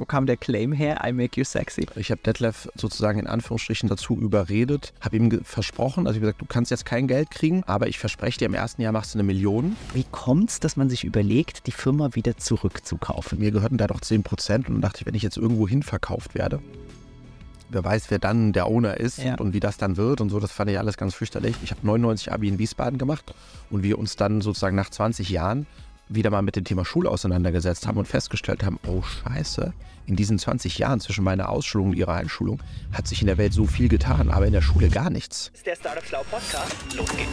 Wo kam der Claim her? I make you sexy. Ich habe Detlef sozusagen in Anführungsstrichen dazu überredet, habe ihm versprochen, also ich habe gesagt, du kannst jetzt kein Geld kriegen, aber ich verspreche dir, im ersten Jahr machst du eine Million. Wie kommt es, dass man sich überlegt, die Firma wieder zurückzukaufen? Mir gehörten da doch 10 Prozent und dann dachte ich, wenn ich jetzt irgendwo hin verkauft werde, wer weiß, wer dann der Owner ist Ja. und wie das dann wird und so, das fand ich alles ganz fürchterlich. Ich habe 99 Abi in Wiesbaden gemacht und wir uns dann sozusagen nach 20 Jahren wieder mal mit dem Thema Schule auseinandergesetzt haben und festgestellt haben, oh scheiße, in diesen 20 Jahren zwischen meiner Ausschulung und ihrer Einschulung hat sich in der Welt so viel getan, aber in der Schule gar nichts. ist der Startup Schlau Podcast. Los geht's.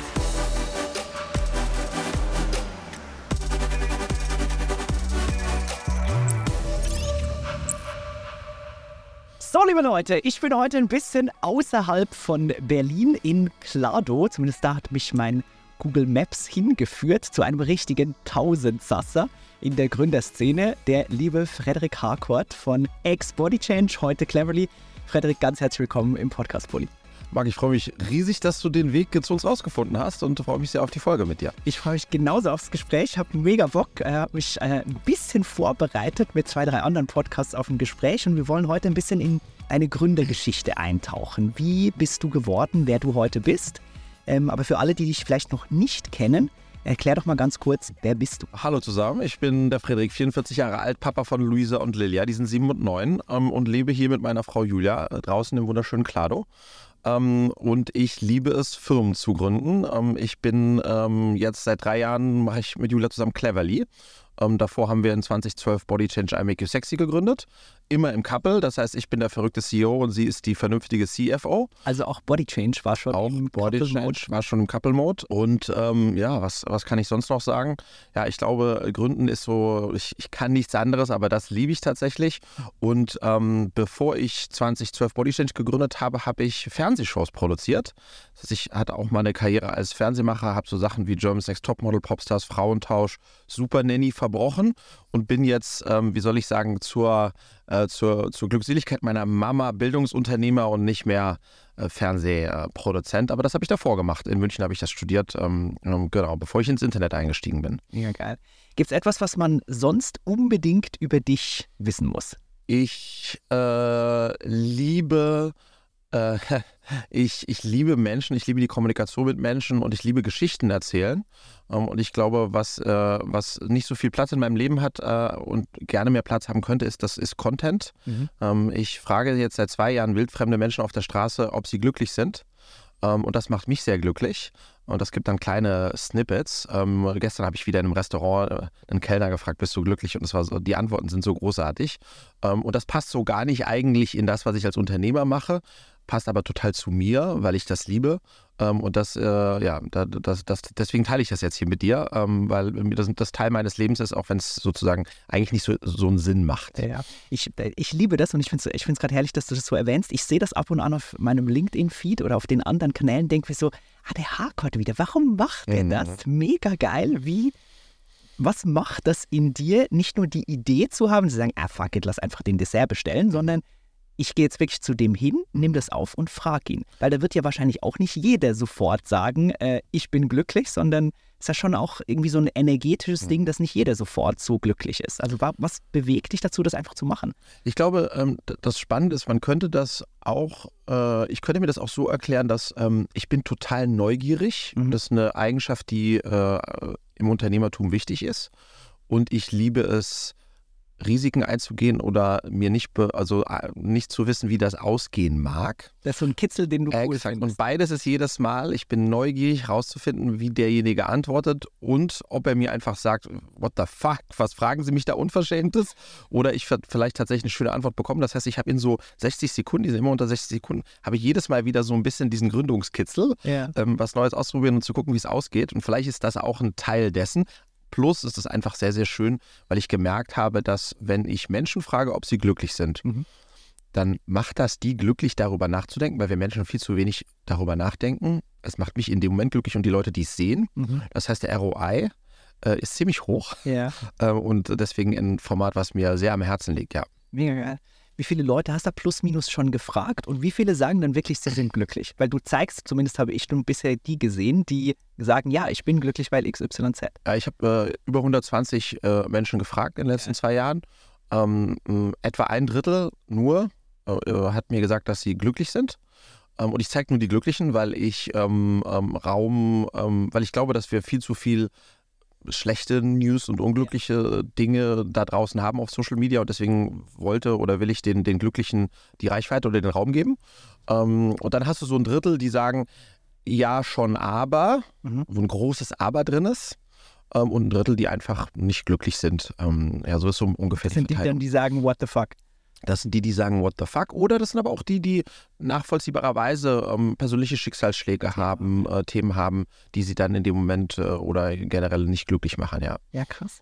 So, liebe Leute, ich bin heute ein bisschen außerhalb von Berlin in Klado. Zumindest da hat mich mein Google Maps hingeführt zu einem richtigen Tausendsasser in der Gründerszene, der liebe Frederik Harcourt von Ex Body Change, heute Cleverly. Frederik, ganz herzlich willkommen im Podcast Bulli. Marc, ich freue mich riesig, dass du den Weg zu uns rausgefunden hast und freue mich sehr auf die Folge mit dir. Ich freue mich genauso aufs Gespräch, habe mega Bock, äh, habe mich äh, ein bisschen vorbereitet mit zwei, drei anderen Podcasts auf ein Gespräch und wir wollen heute ein bisschen in eine Gründergeschichte eintauchen. Wie bist du geworden, wer du heute bist? Ähm, aber für alle, die dich vielleicht noch nicht kennen, erklär doch mal ganz kurz, wer bist du? Hallo zusammen, ich bin der Frederik, 44 Jahre alt, Papa von Luisa und Lilia, die sind sieben und neun ähm, und lebe hier mit meiner Frau Julia äh, draußen im wunderschönen Klado. Ähm, und ich liebe es, Firmen zu gründen. Ähm, ich bin ähm, jetzt seit drei Jahren, mache ich mit Julia zusammen Cleverly. Ähm, davor haben wir in 2012 Body Change I Make You Sexy gegründet. Immer im Couple, das heißt, ich bin der verrückte CEO und sie ist die vernünftige CFO. Also auch Body Change war schon Auch im Body Couple Mode. Change war schon im Couple-Mode. Und ähm, ja, was, was kann ich sonst noch sagen? Ja, ich glaube, Gründen ist so, ich, ich kann nichts anderes, aber das liebe ich tatsächlich. Und ähm, bevor ich 2012 Body Change gegründet habe, habe ich Fernsehshows produziert. Das heißt, ich hatte auch mal eine Karriere als Fernsehmacher, habe so Sachen wie German's Next Topmodel, Popstars, Frauentausch, Super Nanny verbrochen und bin jetzt, ähm, wie soll ich sagen, zur, äh, zur, zur Glückseligkeit meiner Mama Bildungsunternehmer und nicht mehr äh, Fernsehproduzent. Aber das habe ich davor gemacht. In München habe ich das studiert, ähm, ähm, genau, bevor ich ins Internet eingestiegen bin. Mega geil. Gibt es etwas, was man sonst unbedingt über dich wissen muss? Ich äh, liebe äh, ich, ich liebe Menschen, ich liebe die Kommunikation mit Menschen und ich liebe Geschichten erzählen. Ähm, und ich glaube, was, äh, was nicht so viel Platz in meinem Leben hat äh, und gerne mehr Platz haben könnte, ist, das ist Content. Ähm, ich frage jetzt seit zwei Jahren wildfremde Menschen auf der Straße, ob sie glücklich sind. Ähm, und das macht mich sehr glücklich. Und das gibt dann kleine Snippets. Ähm, gestern habe ich wieder in einem Restaurant einen Kellner gefragt, bist du glücklich? Und das war so, die Antworten sind so großartig. Ähm, und das passt so gar nicht eigentlich in das, was ich als Unternehmer mache, passt aber total zu mir, weil ich das liebe. Ähm, und das, äh, ja, da- das, das, deswegen teile ich das jetzt hier mit dir, ähm, weil das, das Teil meines Lebens ist, auch wenn es sozusagen eigentlich nicht so, so einen Sinn macht. Ja, ich, äh, ich liebe das und ich finde es gerade herrlich, dass du das so erwähnst. Ich sehe das ab und an auf meinem LinkedIn-Feed oder auf den anderen Kanälen, denke mir so, ah, der Harcourt wieder, warum macht der Mhm. das? Mega geil, wie, was macht das in dir, nicht nur die Idee zu haben, zu sagen, ah, fuck it, lass einfach den Dessert bestellen, sondern ich gehe jetzt wirklich zu dem hin, nimm das auf und frag ihn. Weil da wird ja wahrscheinlich auch nicht jeder sofort sagen, äh, ich bin glücklich, sondern ist ja schon auch irgendwie so ein energetisches Ding, dass nicht jeder sofort so glücklich ist. Also wa- was bewegt dich dazu, das einfach zu machen? Ich glaube, ähm, das Spannende ist, man könnte das auch, äh, ich könnte mir das auch so erklären, dass ähm, ich bin total neugierig. Mhm. Das ist eine Eigenschaft, die äh, im Unternehmertum wichtig ist. Und ich liebe es, Risiken einzugehen oder mir nicht, be also äh, nicht zu wissen, wie das ausgehen mag. Das ist so ein Kitzel, den du cool Exakt. Und findest. beides ist jedes Mal, ich bin neugierig herauszufinden, wie derjenige antwortet und ob er mir einfach sagt, what the fuck, was fragen Sie mich da Unverschämtes? Oder ich vielleicht tatsächlich eine schöne Antwort bekomme. Das heißt, ich habe in so 60 Sekunden, die sind immer unter 60 Sekunden, habe ich jedes Mal wieder so ein bisschen diesen Gründungskitzel, Ja. ähm, was Neues ausprobieren und zu gucken, wie es ausgeht. Und vielleicht ist das auch ein Teil dessen. Plus ist es einfach sehr, sehr schön, weil ich gemerkt habe, dass wenn ich Menschen frage, ob sie glücklich sind, Mhm. dann macht das die glücklich, darüber nachzudenken, weil wir Menschen viel zu wenig darüber nachdenken. Es macht mich in dem Moment glücklich und die Leute, die es sehen. Mhm. Das heißt, der ROI äh, ist ziemlich hoch Ja. äh, und deswegen ein Format, was mir sehr am Herzen liegt, ja. Mega geil. Wie viele Leute hast du plus minus schon gefragt und wie viele sagen dann wirklich, sie sind glücklich? Weil du zeigst, zumindest habe ich nun bisher die gesehen, die sagen, ja, ich bin glücklich, weil XYZ. Ja, ich habe äh, über 120 äh, Menschen gefragt in den letzten zwei Jahren. ähm, m, etwa ein Drittel nur äh, äh, hat mir gesagt, dass sie glücklich sind. Ähm, und ich zeige nur die Glücklichen, weil ich ähm, ähm, Raum, ähm, weil ich glaube, dass wir viel zu viel schlechte News und unglückliche Dinge da draußen haben auf Social Media und deswegen wollte oder will ich den, den Glücklichen die Reichweite oder den Raum geben. Ähm, und dann hast du so ein Drittel, die sagen, ja, schon aber, Mhm. wo ein großes Aber drin ist. Ähm, und ein Drittel, die einfach nicht glücklich sind. Ähm, ja, so ist so ungefähr Das sind die dann, die sagen, what the fuck. Das sind die, die sagen, what the fuck? Oder das sind aber auch die, die nachvollziehbarerweise ähm, persönliche Schicksalsschläge haben, äh, Themen haben, die sie dann in dem Moment äh, oder generell nicht glücklich machen, ja. Ja, krass.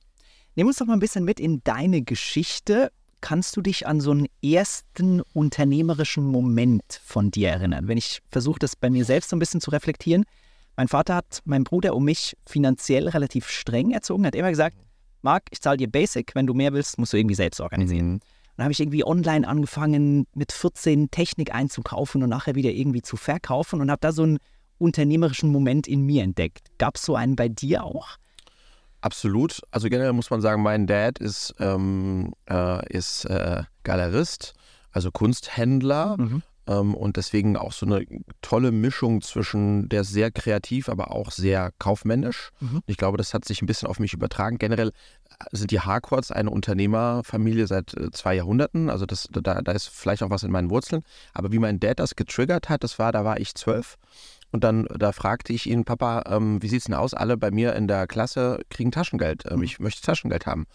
Nimm uns doch mal ein bisschen mit in deine Geschichte. Kannst du dich an so einen ersten unternehmerischen Moment von dir erinnern? Wenn ich versuche, das bei mir selbst so ein bisschen zu reflektieren. Mein Vater hat meinen Bruder um mich finanziell relativ streng erzogen, hat immer gesagt, Marc, ich zahle dir Basic, wenn du mehr willst, musst du irgendwie selbst organisieren. Dann habe ich irgendwie online angefangen, mit 14 Technik einzukaufen und nachher wieder irgendwie zu verkaufen und habe da so einen unternehmerischen Moment in mir entdeckt. Gab es so einen bei dir auch? Absolut. Also generell muss man sagen, mein Dad ist, ähm, äh, ist äh, Galerist, also Kunsthändler. Mhm. Ähm, und deswegen auch so eine tolle Mischung zwischen, der sehr kreativ, aber auch sehr kaufmännisch. Mhm. Ich glaube, das hat sich ein bisschen auf mich übertragen. Generell sind die Harcourts eine Unternehmerfamilie seit äh, zwei Jahrhunderten. Also das, da, da ist vielleicht auch was in meinen Wurzeln. Aber wie mein Dad das getriggert hat, das war, da war ich zwölf. Und dann, da fragte ich ihn, Papa, ähm, wie sieht's denn aus? Alle bei mir in der Klasse kriegen Taschengeld. Ähm, Mhm. Ich möchte Taschengeld haben.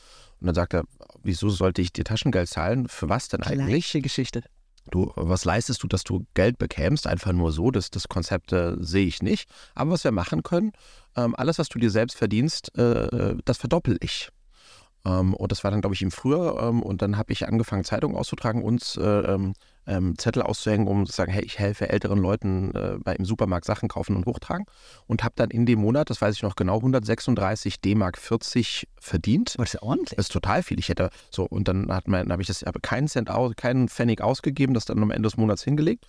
Und dann sagt er, wieso sollte ich dir Taschengeld zahlen? Für was denn eigentlich? Gleiche Geschichte. Du, was leistest du, dass du Geld bekämst? Einfach nur so, das, das Konzept äh, sehe ich nicht. Aber was wir machen können, ähm, alles, was du dir selbst verdienst, äh, das verdoppel ich. Ähm, und das war dann, glaube ich, im Frühjahr. Ähm, und dann habe ich angefangen, Zeitungen auszutragen und äh, ähm, Zettel auszuhängen, um zu sagen, hey, ich helfe älteren Leuten äh, bei, im Supermarkt Sachen kaufen und hochtragen. Und habe dann in dem Monat, das weiß ich noch genau, 136 D-Mark 40 verdient. Das ist ja ordentlich. Das ist total viel. Ich hätte so, und dann hat man, habe ich das, habe keinen Cent aus, keinen Pfennig ausgegeben, das dann am Ende des Monats hingelegt.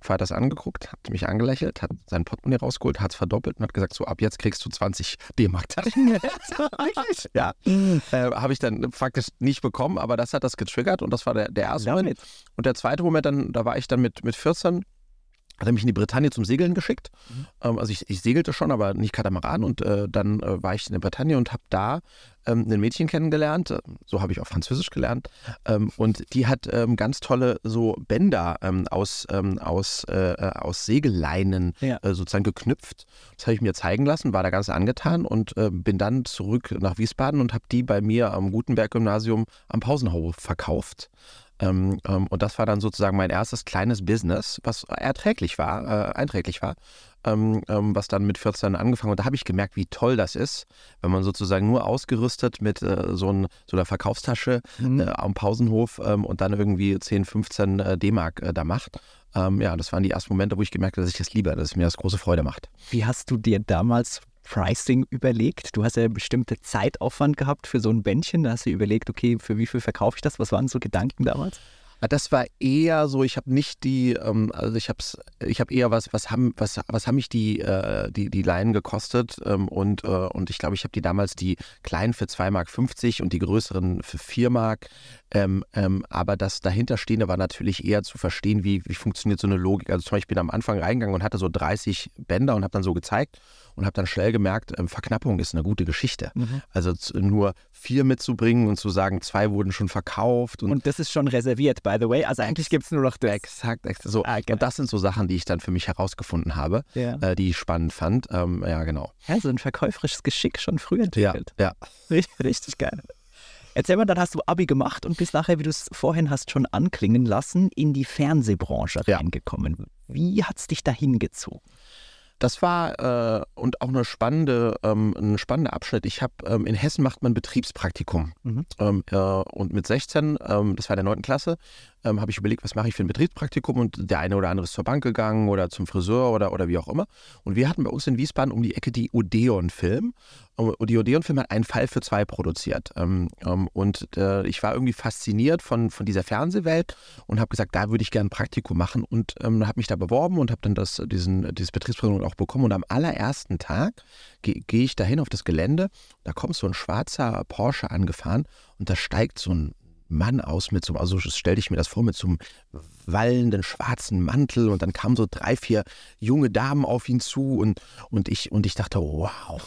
Vater das angeguckt, hat mich angelächelt, hat sein Portemonnaie rausgeholt, hat es verdoppelt und hat gesagt, so ab jetzt kriegst du 20 D-Mark. ja, äh, habe ich dann faktisch nicht bekommen, aber das hat das getriggert und das war der, der erste Moment. Und der zweite Moment, dann, da war ich dann mit, mit 14, hat er mich in die Bretagne zum Segeln geschickt. Mhm. Ähm, also ich, ich segelte schon, aber nicht Katamaran. Und äh, dann äh, war ich in der Bretagne und habe da ähm, ein Mädchen kennengelernt. So habe ich auch Französisch gelernt. Ähm, und die hat ähm, ganz tolle so Bänder ähm, aus, ähm, aus, äh, äh, aus Segelleinen Ja. äh, sozusagen geknüpft. Das habe ich mir zeigen lassen, war da ganz angetan und äh, bin dann zurück nach Wiesbaden und habe die bei mir am Gutenberg-Gymnasium am Pausenhof verkauft. Ähm, ähm, und das war dann sozusagen mein erstes kleines Business, was erträglich war, äh, einträglich war, ähm, ähm, was dann mit 14 angefangen. Und da habe ich gemerkt, wie toll das ist, wenn man sozusagen nur ausgerüstet mit äh, so, ein, so einer Verkaufstasche Mhm. äh, am Pausenhof ähm, und dann irgendwie 10, 15 äh, D-Mark äh, da macht. Ähm, ja, das waren die ersten Momente, wo ich gemerkt habe, dass ich das liebe, dass es mir das große Freude macht. Wie hast du dir damals Pricing überlegt? Du hast ja bestimmte Zeitaufwand gehabt für so ein Bändchen. Da hast du überlegt, okay, für wie viel verkaufe ich das? Was waren so Gedanken damals? Ah, Das war eher so, ich habe nicht die, ähm, also ich habe ich hab eher was, was haben, was, was haben mich die, äh, die, die Leinen gekostet ähm, und, äh, und ich glaube, ich habe die damals die kleinen für 2,50 Mark und die größeren für 4 Mark. Ähm, ähm, aber das dahinterstehende war natürlich eher zu verstehen, wie, wie funktioniert so eine Logik. Also zum Beispiel ich bin am Anfang reingegangen und hatte so 30 Bänder und habe dann so gezeigt und habe dann schnell gemerkt, ähm, Verknappung ist eine gute Geschichte. Also z- nur vier mitzubringen und zu sagen, zwei wurden schon verkauft und Und das ist schon reserviert, by the way. Also eigentlich gibt es nur noch das. Exakt, exakt. So. Ah, geil. und das sind so Sachen, die ich dann für mich herausgefunden habe, Ja. äh, die ich spannend fand. Ähm, ja, genau. Ja, so ein verkäuferisches Geschick schon früh Ja, entwickelt. ja. Richtig, richtig geil. Erzähl mal, dann hast du Abi gemacht und bist nachher, wie du es vorhin hast schon anklingen lassen, in die Fernsehbranche Ja. reingekommen. Wie hat es dich dahin gezogen? Das war äh, und auch eine spannende, ähm, ein spannender Abschnitt. Ich habe ähm, in Hessen macht man Betriebspraktikum. Mhm. Ähm, äh, und mit 16, ähm, das war in der 9. Klasse, ähm, habe ich überlegt, was mache ich für ein Betriebspraktikum und der eine oder andere ist zur Bank gegangen oder zum Friseur oder, oder wie auch immer. Und wir hatten bei uns in Wiesbaden um die Ecke die Odeon-Film. Und die Odeon-Film hat einen Fall für zwei produziert. Ähm, ähm, und äh, ich war irgendwie fasziniert von, von dieser Fernsehwelt und habe gesagt, da würde ich gerne ein Praktikum machen und ähm, habe mich da beworben und habe dann das, diesen, dieses Betriebspraktikum auch bekommen. Und am allerersten Tag gehe geh ich dahin auf das Gelände, da kommt so ein schwarzer Porsche angefahren und da steigt so ein Mann aus mit so, also stell dich mir das vor, mit so einem wallenden schwarzen Mantel und dann kamen so drei, vier junge Damen auf ihn zu und, und, ich, und ich dachte, wow,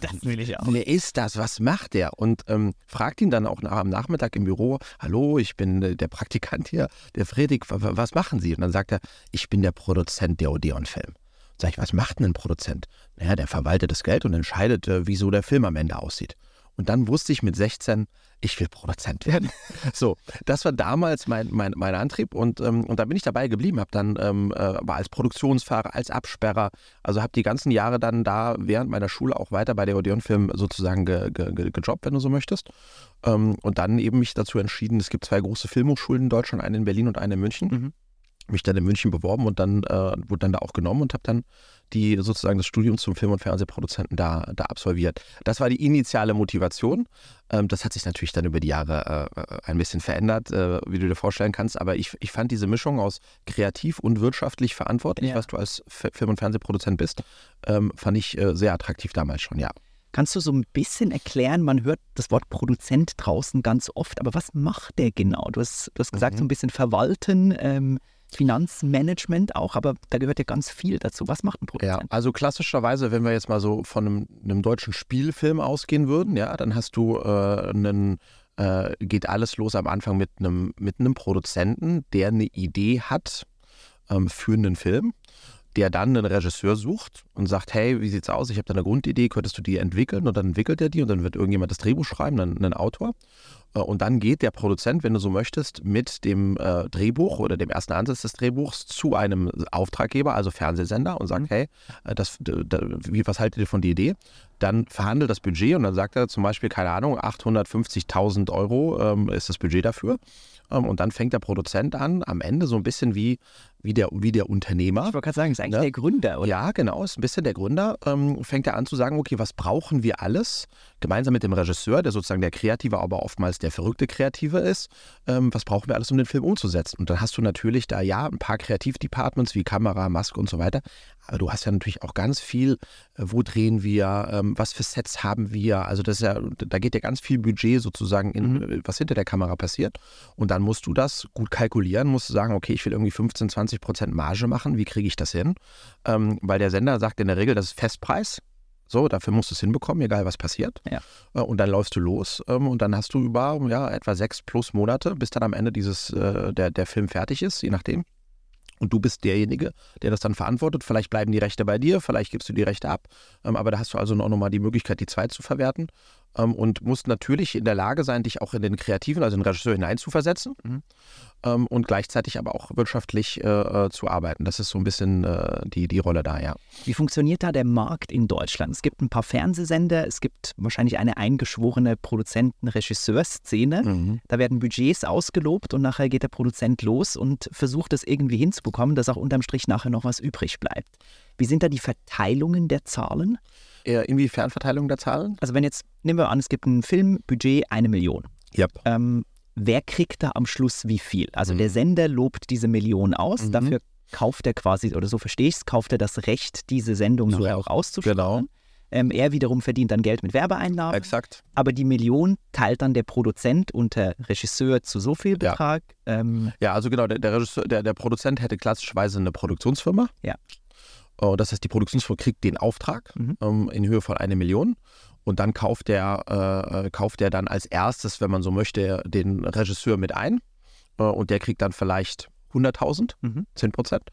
Das will ich auch. Wer ist das? Was macht der? Und ähm, fragt ihn dann auch nach, am Nachmittag im Büro: Hallo, ich bin äh, der Praktikant hier, der wa- was machen Sie? Und dann sagt er: Ich bin der Produzent der Odeon-Film. Sag ich, was macht denn ein Produzent? Naja, der verwaltet das Geld und entscheidet, äh, wie so der Film am Ende aussieht. Und dann wusste ich mit 16, ich will Produzent werden. So, das war damals mein, mein, mein Antrieb und, ähm, und da bin ich dabei geblieben, habe dann ähm, äh, als Produktionsfahrer, als Absperrer, also habe die ganzen Jahre dann da während meiner Schule auch weiter bei der Odeon-Film sozusagen ge, ge, ge, gejobbt, wenn du so möchtest. Ähm, und dann eben mich dazu entschieden, es gibt zwei große Filmhochschulen in Deutschland, eine in Berlin und eine in München. Mhm. Mich dann in München beworben und dann äh, wurde dann da auch genommen und habe dann die sozusagen das Studium zum Film- und Fernsehproduzenten da, da absolviert. Das war die initiale Motivation. Ähm, das hat sich natürlich dann über die Jahre äh, ein bisschen verändert, äh, wie du dir vorstellen kannst. Aber ich, ich fand diese Mischung aus kreativ und wirtschaftlich verantwortlich, Ja. was du als Film- und Fernsehproduzent bist, ähm, fand ich äh, sehr attraktiv damals schon, ja. Kannst du so ein bisschen erklären, man hört das Wort Produzent draußen ganz oft, aber was macht der genau? Du hast, du hast gesagt, Mhm. so ein bisschen verwalten, ähm, Finanzmanagement auch, aber da gehört ja ganz viel dazu. Was macht ein Ja, Produzent? also klassischerweise, wenn wir jetzt mal so von einem, einem deutschen Spielfilm ausgehen würden, ja, dann hast du äh, einen, äh, geht alles los am Anfang mit einem, mit einem Produzenten, der eine Idee hat ähm, für einen Film, der dann einen Regisseur sucht und sagt, hey, wie sieht's aus? Ich habe da eine Grundidee, könntest du die entwickeln? Und dann entwickelt er die und dann wird irgendjemand das Drehbuch schreiben, dann ein Autor. Äh, Und dann geht der Produzent, wenn du so möchtest, mit dem äh, Drehbuch oder dem ersten Ansatz des Drehbuchs zu einem Auftraggeber, also Fernsehsender, und sagt, Mhm. hey, äh, das, d- d- wie, was haltet ihr von der Idee? Dann verhandelt das Budget und dann sagt er zum Beispiel, keine Ahnung, 850.000 Euro ähm, ist das Budget dafür. Ähm, und dann fängt der Produzent an, am Ende so ein bisschen wie, wie, der, wie der Unternehmer. Ich wollte gerade sagen, das ist eigentlich Ne? der Gründer, oder? Ja, genau, ist ein bisschen der Gründer. Ähm, fängt er an zu sagen, okay, was brauchen wir alles? Gemeinsam mit dem Regisseur, der sozusagen der Kreative, aber oftmals der verrückte Kreative ist. Ähm, was brauchen wir alles, um den Film umzusetzen? Und dann hast du natürlich da ja ein paar Kreativdepartments wie Kamera, Maske und so weiter. Aber du hast ja natürlich auch ganz viel, äh, wo drehen wir, ähm, was für Sets haben wir. Also das ist ja, da geht ja ganz viel Budget sozusagen in, äh, was hinter der Kamera passiert. Und dann musst du das gut kalkulieren, musst du sagen, okay, ich will irgendwie 15, 20 Prozent Marge machen, wie kriege ich das hin? Ähm, weil der Sender sagt in der Regel, das ist Festpreis. So, dafür musst du es hinbekommen, egal was passiert. Ja. Äh, Und dann läufst du los ähm, und dann hast du über ja, etwa sechs plus Monate, bis dann am Ende dieses, äh, der, der Film fertig ist, je nachdem. Und du bist derjenige, der das dann verantwortet. Vielleicht bleiben die Rechte bei dir, vielleicht gibst du die Rechte ab. Ähm, aber da hast du also auch nochmal die Möglichkeit, die zwei zu verwerten. Ähm, und musst natürlich in der Lage sein, dich auch in den Kreativen, also in den Regisseur hineinzuversetzen. Mhm. Ähm, und gleichzeitig aber auch wirtschaftlich äh, äh, zu arbeiten. Das ist so ein bisschen äh, die, die Rolle da, ja. Wie funktioniert da der Markt in Deutschland? Es gibt ein paar Fernsehsender, es gibt wahrscheinlich eine eingeschworene Produzenten-Regisseur-Szene. Da werden Budgets ausgelobt und nachher geht der Produzent los und versucht es irgendwie hinzubekommen, dass auch unterm Strich nachher noch was übrig bleibt. Wie sind da die Verteilungen der Zahlen? Äh, Inwiefern Verteilung der Zahlen? Also wenn jetzt, nehmen wir an, es gibt ein Filmbudget eine Million. Ja. Ähm, wer kriegt da am Schluss wie viel? Also Mhm. der Sender lobt diese Million aus, Mhm. dafür kauft er quasi, oder so verstehe ich es, kauft er das Recht, diese Sendung So, nachher auch auszustrahlen. genau. Ähm, er wiederum verdient dann Geld mit Werbeeinnahmen, Exakt. aber die Million teilt dann der Produzent unter Regisseur zu so viel Ja. Betrag. Ähm, Ja, also genau, der, der, Regisseur, der, der Produzent hätte klassischerweise eine Produktionsfirma. Ja. Oh, Das heißt, die Produktionsfirma kriegt den Auftrag Mhm. ähm, in Höhe von einer Million. Und dann kauft der, äh, äh, kauft der dann als erstes, wenn man so möchte, den Regisseur mit ein. Äh, und der kriegt dann vielleicht 100.000, Mhm. 10 Prozent.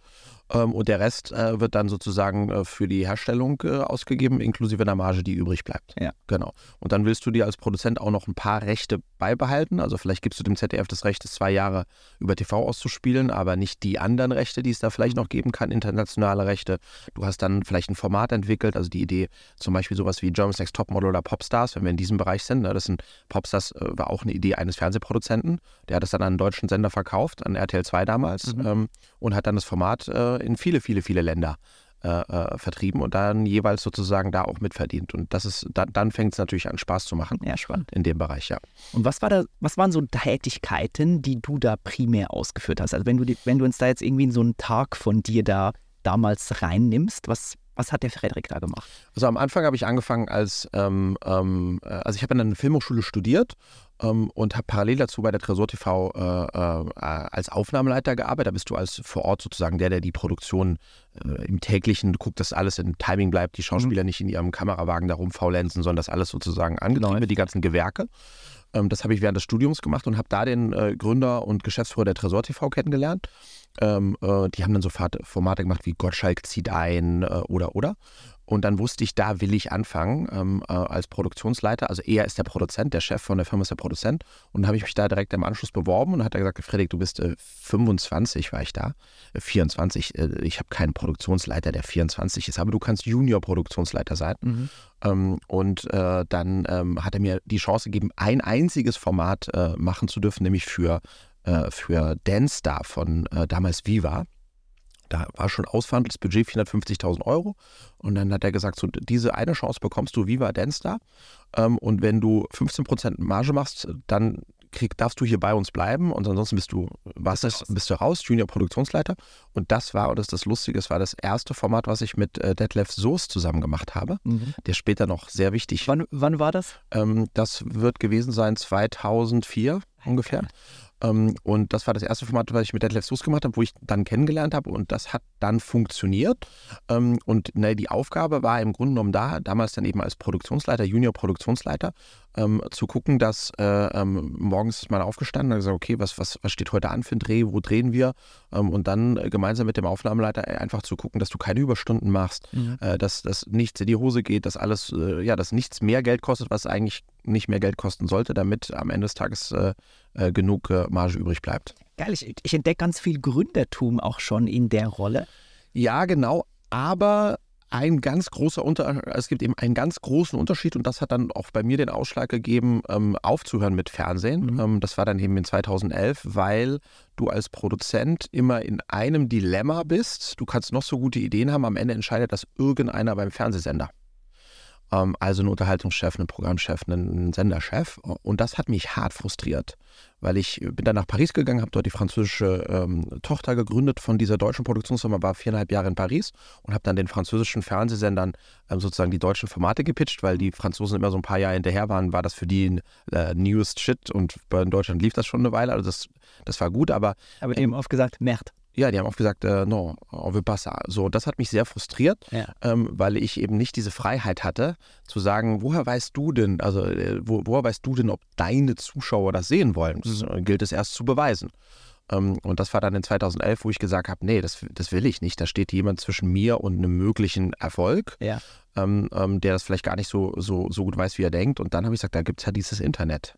Ähm, und der Rest äh, wird dann sozusagen äh, für die Herstellung äh, ausgegeben, inklusive der Marge, die übrig bleibt. Ja. Genau. Und dann willst du dir als Produzent auch noch ein paar Rechte beibehalten. Also vielleicht gibst du dem ZDF das Recht, es zwei Jahre über TV auszuspielen, aber nicht die anderen Rechte, die es da vielleicht noch geben kann, internationale Rechte. Du hast dann vielleicht ein Format entwickelt, also die Idee, zum Beispiel sowas wie Germany's Next Topmodel oder Popstars, wenn wir in diesem Bereich sind. Ne, das sind Popstars war auch eine Idee eines Fernsehproduzenten. Der hat es dann an einen deutschen Sender verkauft, an RTL 2 damals, Mhm. ähm, und hat dann das Format äh, in viele, viele, viele Länder äh, äh, vertrieben und dann jeweils sozusagen da auch mitverdient. Und das ist, dann, dann fängt es natürlich an, Spaß zu machen ja, spannend. in dem Bereich, ja. Und was, war da, was waren so Tätigkeiten, die du da primär ausgeführt hast? Also wenn du, die, wenn du uns da jetzt irgendwie in so einen Tag von dir da damals reinnimmst, was, was hat der Frederik da gemacht? Also am Anfang habe ich angefangen als, ähm, ähm, äh, also ich habe an einer Filmhochschule studiert ähm, und habe parallel dazu bei der Tresor TV äh, äh, als Aufnahmeleiter gearbeitet. Da bist du als vor Ort sozusagen der, der die Produktion äh, im täglichen guckt, dass alles in Timing bleibt, die Schauspieler mhm. nicht in ihrem Kamerawagen da rumfaulenzen, sondern dass alles sozusagen angetrieben wird, die ganzen Gewerke. Ähm, das habe ich während des Studiums gemacht und habe da den äh, Gründer und Geschäftsführer der Tresor TV kennengelernt. Ähm, äh, die haben dann so Formate gemacht wie Gottschalk zieht ein äh, oder oder. Und dann wusste ich, da will ich anfangen ähm, äh, als Produktionsleiter. Also er ist der Produzent, der Chef von der Firma ist der Produzent. Und dann habe ich mich da direkt im Anschluss beworben und hat er gesagt, Frederik, du bist äh, 25, war ich da, äh, 24. Äh, ich habe keinen Produktionsleiter, der 24 ist, aber du kannst Junior-Produktionsleiter sein. Mhm. Ähm, und äh, dann ähm, hat er mir die Chance gegeben, ein einziges Format äh, machen zu dürfen, nämlich für, für Dance Star von damals Viva da war schon ausverhandeltes Budget 450.000 Euro. Und dann hat er gesagt, so, diese eine Chance bekommst du Viva Dance da. Ähm, und wenn du 15% Marge machst, dann krieg, darfst du hier bei uns bleiben und ansonsten bist du, was das, bist du raus, Junior Produktionsleiter. Und das war, und das ist das Lustige, es war das erste Format, was ich mit äh, Detlef Soos zusammen gemacht habe, mhm. der später noch sehr wichtig. Wann, wann war das? Ähm, das wird gewesen sein 2004 ungefähr. Ähm, und das war das erste Format, was ich mit Detlef Sus gemacht habe, wo ich dann kennengelernt habe und das hat dann funktioniert. Ähm, und ne, die Aufgabe war im Grunde genommen da, damals dann eben als Produktionsleiter, Junior-Produktionsleiter, ähm, zu gucken, dass äh, ähm, morgens ist man aufgestanden und gesagt, okay, was, was, was steht heute an für ein Dreh, wo drehen wir? Ähm, und dann äh, gemeinsam mit dem Aufnahmeleiter einfach zu gucken, dass du keine Überstunden machst, mhm. äh, dass, dass nichts in die Hose geht, dass alles, äh, ja, dass nichts mehr Geld kostet, was eigentlich nicht mehr Geld kosten sollte, damit am Ende des Tages äh, genug Marge übrig bleibt. Geil, ich, ich entdecke ganz viel Gründertum auch schon in der Rolle. Ja, genau. Aber ein ganz großer Unter es gibt eben einen ganz großen Unterschied und das hat dann auch bei mir den Ausschlag gegeben, ähm, aufzuhören mit Fernsehen. Mhm. Ähm, das war dann eben in 2011, weil du als Produzent immer in einem Dilemma bist. Du kannst noch so gute Ideen haben, am Ende entscheidet das irgendeiner beim Fernsehsender. Ähm, also ein Unterhaltungschef, ein Programmchef, ein Senderchef. Und das hat mich hart frustriert, weil ich bin dann nach Paris gegangen, habe dort die französische ähm, Tochter gegründet von dieser deutschen Produktionsfirma, war viereinhalb Jahre in Paris und habe dann den französischen Fernsehsendern ähm, sozusagen die deutschen Formate gepitcht, weil die Franzosen immer so ein paar Jahre hinterher waren, war das für die äh, newest shit und in Deutschland lief das schon eine Weile, also das, das war gut, aber... Aber die haben oft gesagt, Merd. Ja, die haben auch gesagt, äh, no, on veut pas ça. So, das hat mich sehr frustriert, ja. ähm, weil ich eben nicht diese Freiheit hatte, zu sagen, woher weißt du denn, also äh, wo, woher weißt du denn, ob deine Zuschauer das sehen wollen? Das äh, gilt es erst zu beweisen. Ähm, und das war dann in 2011, wo ich gesagt habe, nee, das, das will ich nicht. Da steht jemand zwischen mir und einem möglichen Erfolg, ja. ähm, ähm der das vielleicht gar nicht so, so, so gut weiß, wie er denkt. Und dann habe ich gesagt, da gibt es ja dieses Internet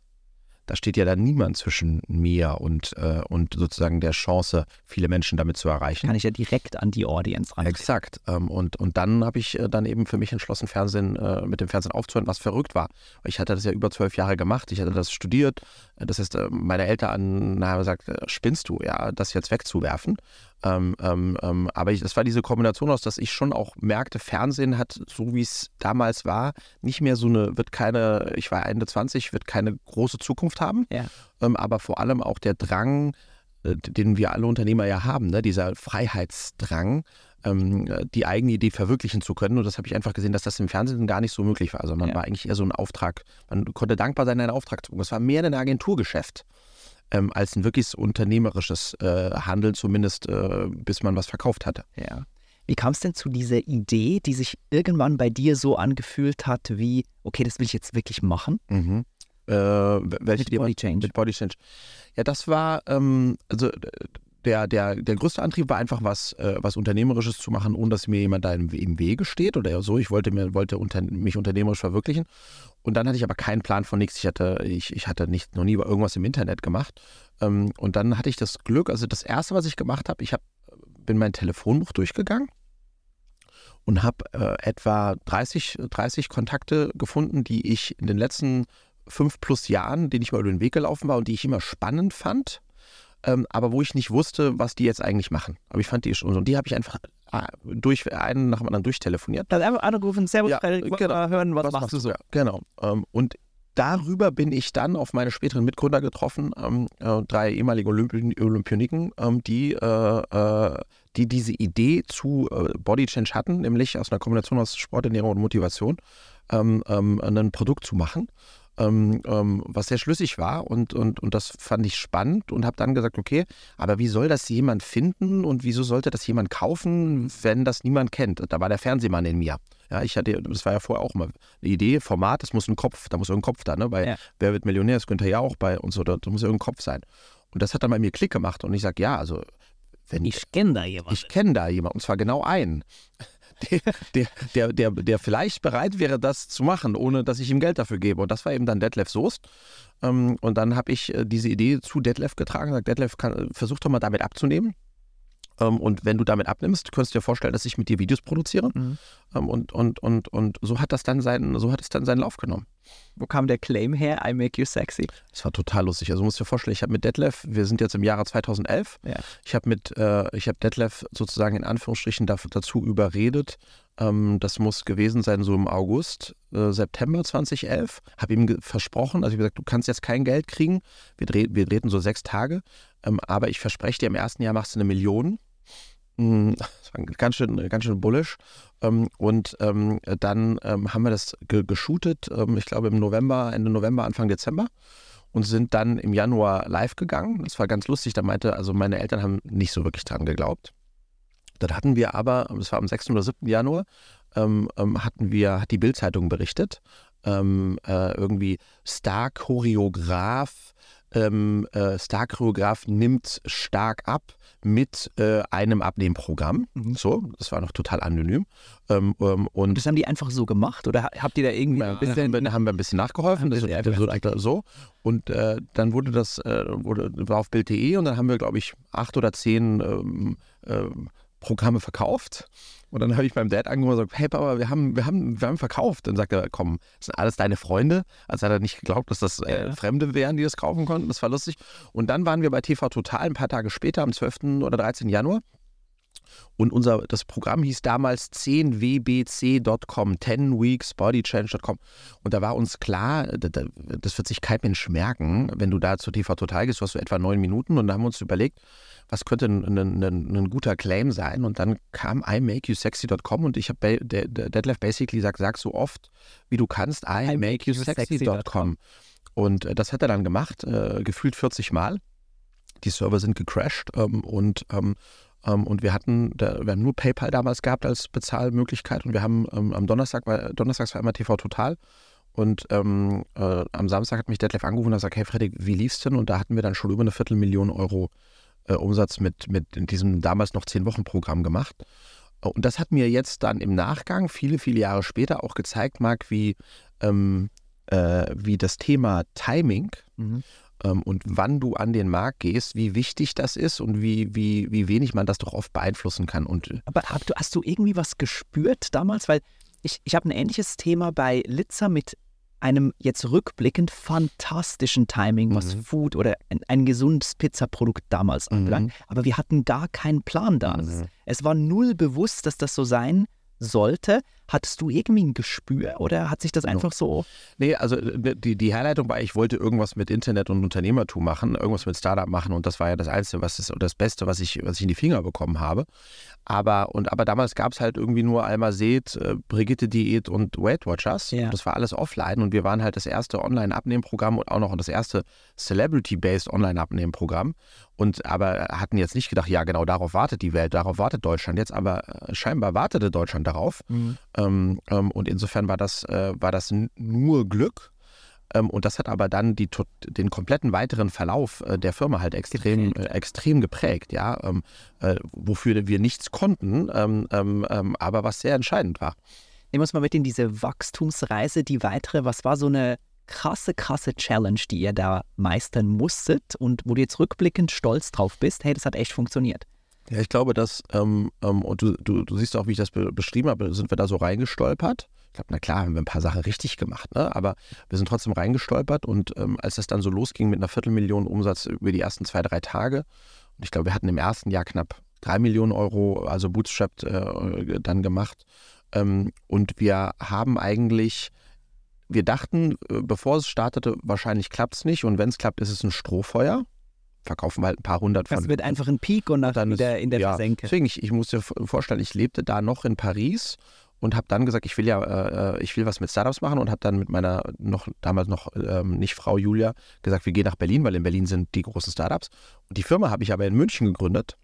da steht ja dann niemand zwischen mir und, äh, und sozusagen der Chance, viele Menschen damit zu erreichen. Kann ich ja direkt an die Audience ran. Exakt. Ähm, und, und dann habe ich äh, dann eben für mich entschlossen, Fernsehen, äh, mit dem Fernsehen aufzuhören, was verrückt war. Ich hatte das ja über zwölf Jahre gemacht, ich hatte das studiert. Das heißt, äh, meine Eltern haben gesagt, äh, spinnst du, ja, das jetzt wegzuwerfen. Ähm, ähm, ähm, aber ich, das war diese Kombination aus, dass ich schon auch merkte, Fernsehen hat, so wie es damals war, nicht mehr so eine, wird keine, ich war Ende 20, wird keine große Zukunft haben. Ja. Ähm, aber vor allem auch der Drang, äh, den wir alle Unternehmer ja haben, ne? dieser Freiheitsdrang, ähm, die eigene Idee verwirklichen zu können. Und das habe ich einfach gesehen, dass das im Fernsehen gar nicht so möglich war. Also man ja. war eigentlich eher so ein Auftrag, man konnte dankbar sein, einen Auftrag zu bekommen. Es war mehr ein Agenturgeschäft ähm, als ein wirkliches unternehmerisches äh, Handeln, zumindest äh, bis man was verkauft hatte. Ja. Wie kam es denn zu dieser Idee, die sich irgendwann bei dir so angefühlt hat, wie, okay, das will ich jetzt wirklich machen? Mhm. Äh, welche mit Body Change. Mit Body Change. Ja, das war, ähm, also der, der, der größte Antrieb war einfach was, äh, was Unternehmerisches zu machen, ohne dass mir jemand da im, im Wege steht oder so. Ich wollte, mir, wollte unter, mich unternehmerisch verwirklichen. Und dann hatte ich aber keinen Plan von nichts. Ich hatte, ich, ich hatte nicht, noch nie irgendwas im Internet gemacht. Ähm, und dann hatte ich das Glück, also das Erste, was ich gemacht habe, ich hab, bin mein Telefonbuch durchgegangen und habe äh, etwa 30, 30 Kontakte gefunden, die ich in den letzten fünf plus Jahren, denen ich mal über den Weg gelaufen war und die ich immer spannend fand ähm, aber wo ich nicht wusste, was die jetzt eigentlich machen. Aber ich fand die schon. Und die habe ich einfach ah, durch einen nach dem anderen durchtelefoniert. Dann einfach angerufen, Servus, ja, genau. mal hören, was, was machst du so? Ja, genau. Ähm, und darüber bin ich dann auf meine späteren Mitgründer getroffen, ähm, äh, drei ehemalige Olympi Olympioniken, ähm, die, äh, äh, die diese Idee zu äh, Body Change hatten, nämlich aus einer Kombination aus Sporternährung und Motivation, ähm, ähm, ein Produkt zu machen. Ähm, ähm, was sehr schlüssig war und, und, und das fand ich spannend und habe dann gesagt, okay, aber wie soll das jemand finden und wieso sollte das jemand kaufen, wenn das niemand kennt? Da war der Fernsehmann in mir. Ja, ich hatte, das war ja vorher auch mal eine Idee, Format, das muss ein Kopf, da muss irgendein Kopf da, ne? Bei Ja. Wer wird Millionär, das könnte ja auch bei uns so, da, da muss irgendein Kopf sein. Und das hat dann bei mir Klick gemacht und ich sage, ja, also wenn Ich kenne da jemanden. ich kenne da jemanden, und zwar genau einen, der, der, der, der, vielleicht bereit wäre, das zu machen, ohne dass ich ihm Geld dafür gebe. Und das war eben dann Detlef Soest. Ähm, und dann habe ich äh, diese Idee zu Detlef getragen, gesagt, Detlef, kann, versuch doch mal damit abzunehmen. Ähm, und wenn du damit abnimmst, könntest du dir vorstellen, dass ich mit dir Videos produziere. Mhm. Ähm, und, und, und, und so hat das dann seinen, so hat es dann seinen Lauf genommen. Wo kam der Claim her? I make you sexy. Das war total lustig. Also du musst dir vorstellen, ich habe mit Detlef, wir sind jetzt im Jahre 2011, Ja. ich habe mit, äh, ich habe Detlef sozusagen in Anführungsstrichen dazu überredet, ähm, das muss gewesen sein so im August, äh, September 2011, habe ihm versprochen, also ich habe gesagt, du kannst jetzt kein Geld kriegen, wir, dreh, wir drehten so sechs Tage, ähm, aber ich verspreche dir, im ersten Jahr machst du eine Million. Das war ganz schön, ganz schön bullish. Ähm, Und ähm, dann ähm, haben wir das ge geshootet, ich glaube im November, Ende November, Anfang Dezember und sind dann im Januar live gegangen. Das war ganz lustig. Da meinte, also meine Eltern haben nicht so wirklich dran geglaubt. Dann hatten wir aber, das war am 6. oder 7. Januar, hatten wir, hat die Bild-Zeitung berichtet, äh, irgendwie Star-Choreograf, ähm, äh, Star-Choreograf nimmt stark ab mit äh, einem Abnehmprogramm. Mhm. So, das war noch total anonym. Ähm, ähm, und Das haben die einfach so gemacht oder ha- habt ihr da irgendwie ja, ein bisschen. haben, wir, haben wir ein bisschen nachgeholfen. Das, Ja, das, so, so. Und äh, dann wurde das, äh, wurde, war auf Bild.de und dann haben wir, glaube ich, acht oder zehn ähm, ähm, Programme verkauft. Und dann habe ich beim Dad angerufen und gesagt, hey Papa, wir haben, wir haben, wir haben verkauft. Dann sagt er, komm, das sind alles deine Freunde. Also hat er nicht geglaubt, dass das äh. Fremde wären, die das kaufen konnten. Das war lustig. Und dann waren wir bei TV Total ein paar Tage später, am 12. oder 13. Januar. Und unser, das Programm hieß damals 10wbc.com, 10weeksbodychange.com. Und da war uns klar, da- da- das wird sich kein Mensch merken, wenn du da zu TV Total gehst, du hast so etwa neun Minuten. Und da haben wir uns überlegt, was könnte ein, ein, ein, ein guter Claim sein? Und dann kam imakeyousexy.com und ich habe Detlef basically gesagt, sag so oft, wie du kannst, imakeyousexy.com. Und äh, das hat er dann gemacht, äh, gefühlt 40 Mal. Die Server sind gecrashed ähm, und ähm, und wir hatten, wir haben nur PayPal damals gehabt als Bezahlmöglichkeit und wir haben ähm, am Donnerstag, war, Donnerstags war immer TV Total und ähm, äh, am Samstag hat mich Detlef angerufen und hat gesagt, hey Fredrik, wie lief's denn? Und da hatten wir dann schon über eine Viertelmillion Euro äh, Umsatz mit, mit diesem damals noch zehn Wochen Programm gemacht. Äh, Und das hat mir jetzt dann im Nachgang, viele, viele Jahre später, auch gezeigt, Marc, wie, ähm, äh, wie das Thema Timing Mhm. Ähm, und wann du an den Markt gehst, wie wichtig das ist und wie, wie, wie wenig man das doch oft beeinflussen kann. Und äh, Aber hab du, hast du irgendwie was gespürt damals? Weil ich, ich habe ein ähnliches Thema bei Litzer mit einem jetzt rückblickend fantastischen Timing, was Mhm. Food oder ein, ein gesundes Pizzaprodukt damals Mhm. anbelangt. Aber wir hatten gar keinen Plan da. Mhm. Es war null bewusst, dass das so sein sollte. Hattest du irgendwie ein Gespür oder hat sich das einfach so. Nee, also äh, die, die Herleitung war, ich wollte irgendwas mit Internet und Unternehmertum machen, irgendwas mit Startup machen und das war ja das Einzige, was ist, das Beste, was ich, was ich in die Finger bekommen habe. Aber, und, aber damals gab es halt irgendwie nur Alma Seed, äh, Brigitte Diät und Weight Watchers. Ja. Das war alles offline und wir waren halt das erste Online-Abnehmprogramm und auch noch das erste Celebrity-Based Online-Abnehmprogramm. Und aber hatten jetzt nicht gedacht, ja genau darauf wartet die Welt, darauf wartet Deutschland jetzt, aber äh, scheinbar wartete Deutschland darauf. Ähm, ähm, und insofern war das, äh, war das nur Glück. Ähm, und das hat aber dann die, den kompletten weiteren Verlauf äh, der Firma halt extrem, äh, extrem geprägt, ja, ähm, äh, wofür wir nichts konnten, ähm, ähm, aber was sehr entscheidend war. Nehmen wir uns mal mit in diese Wachstumsreise, die weitere. Was war so eine krasse, krasse Challenge, die ihr da meistern musstet und wo du jetzt rückblickend stolz drauf bist? Hey, das hat echt funktioniert. Ja, ich glaube, dass, ähm, ähm, und du, du, du siehst auch, wie ich das be beschrieben habe, sind wir da so reingestolpert. Ich glaube, na klar, haben wir ein paar Sachen richtig gemacht, ne? aber wir sind trotzdem reingestolpert und ähm, als das dann so losging mit einer Viertelmillion Umsatz über die ersten zwei, drei Tage, und ich glaube, wir hatten im ersten Jahr knapp drei Millionen Euro, also bootstrapped äh, dann gemacht. Ähm, und wir haben eigentlich, wir dachten, äh, bevor es startete, wahrscheinlich klappt es nicht und wenn es klappt, ist es ein Strohfeuer. Verkaufen wir halt ein paar hundert von Das wird einfach ein Peak und dann wieder ist- in der ja, Versenke. Deswegen, ich, ich muss dir vorstellen, ich lebte da noch in Paris und habe dann gesagt, ich will ja, äh, ich will was mit Startups machen und habe dann mit meiner noch damals noch ähm, nicht Frau Julia gesagt, wir gehen nach Berlin, weil in Berlin sind die großen Startups. Und die Firma habe ich aber in München gegründet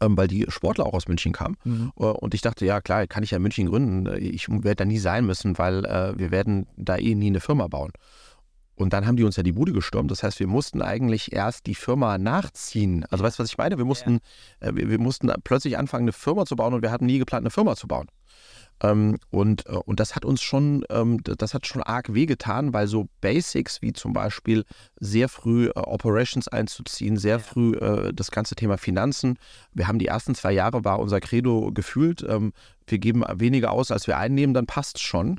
ähm, weil die Sportler auch aus München kamen. Mhm. Äh, Und ich dachte, ja klar, kann ich ja in München gründen. Ich werde da nie sein müssen, weil äh, wir werden da eh nie eine Firma bauen. Und dann haben die uns ja die Bude gestürmt. Das heißt, wir mussten eigentlich erst die Firma nachziehen. Also weißt du, was ich meine? Wir mussten, äh, wir, wir mussten plötzlich anfangen, eine Firma zu bauen und wir hatten nie geplant, eine Firma zu bauen. Ähm, und, äh, und das hat uns schon, ähm, das hat schon arg wehgetan, weil so Basics wie zum Beispiel sehr früh äh, Operations einzuziehen, sehr früh äh, das ganze Thema Finanzen. Wir haben die ersten zwei Jahre war unser Credo gefühlt, ähm, wir geben weniger aus, als wir einnehmen, dann passt schon.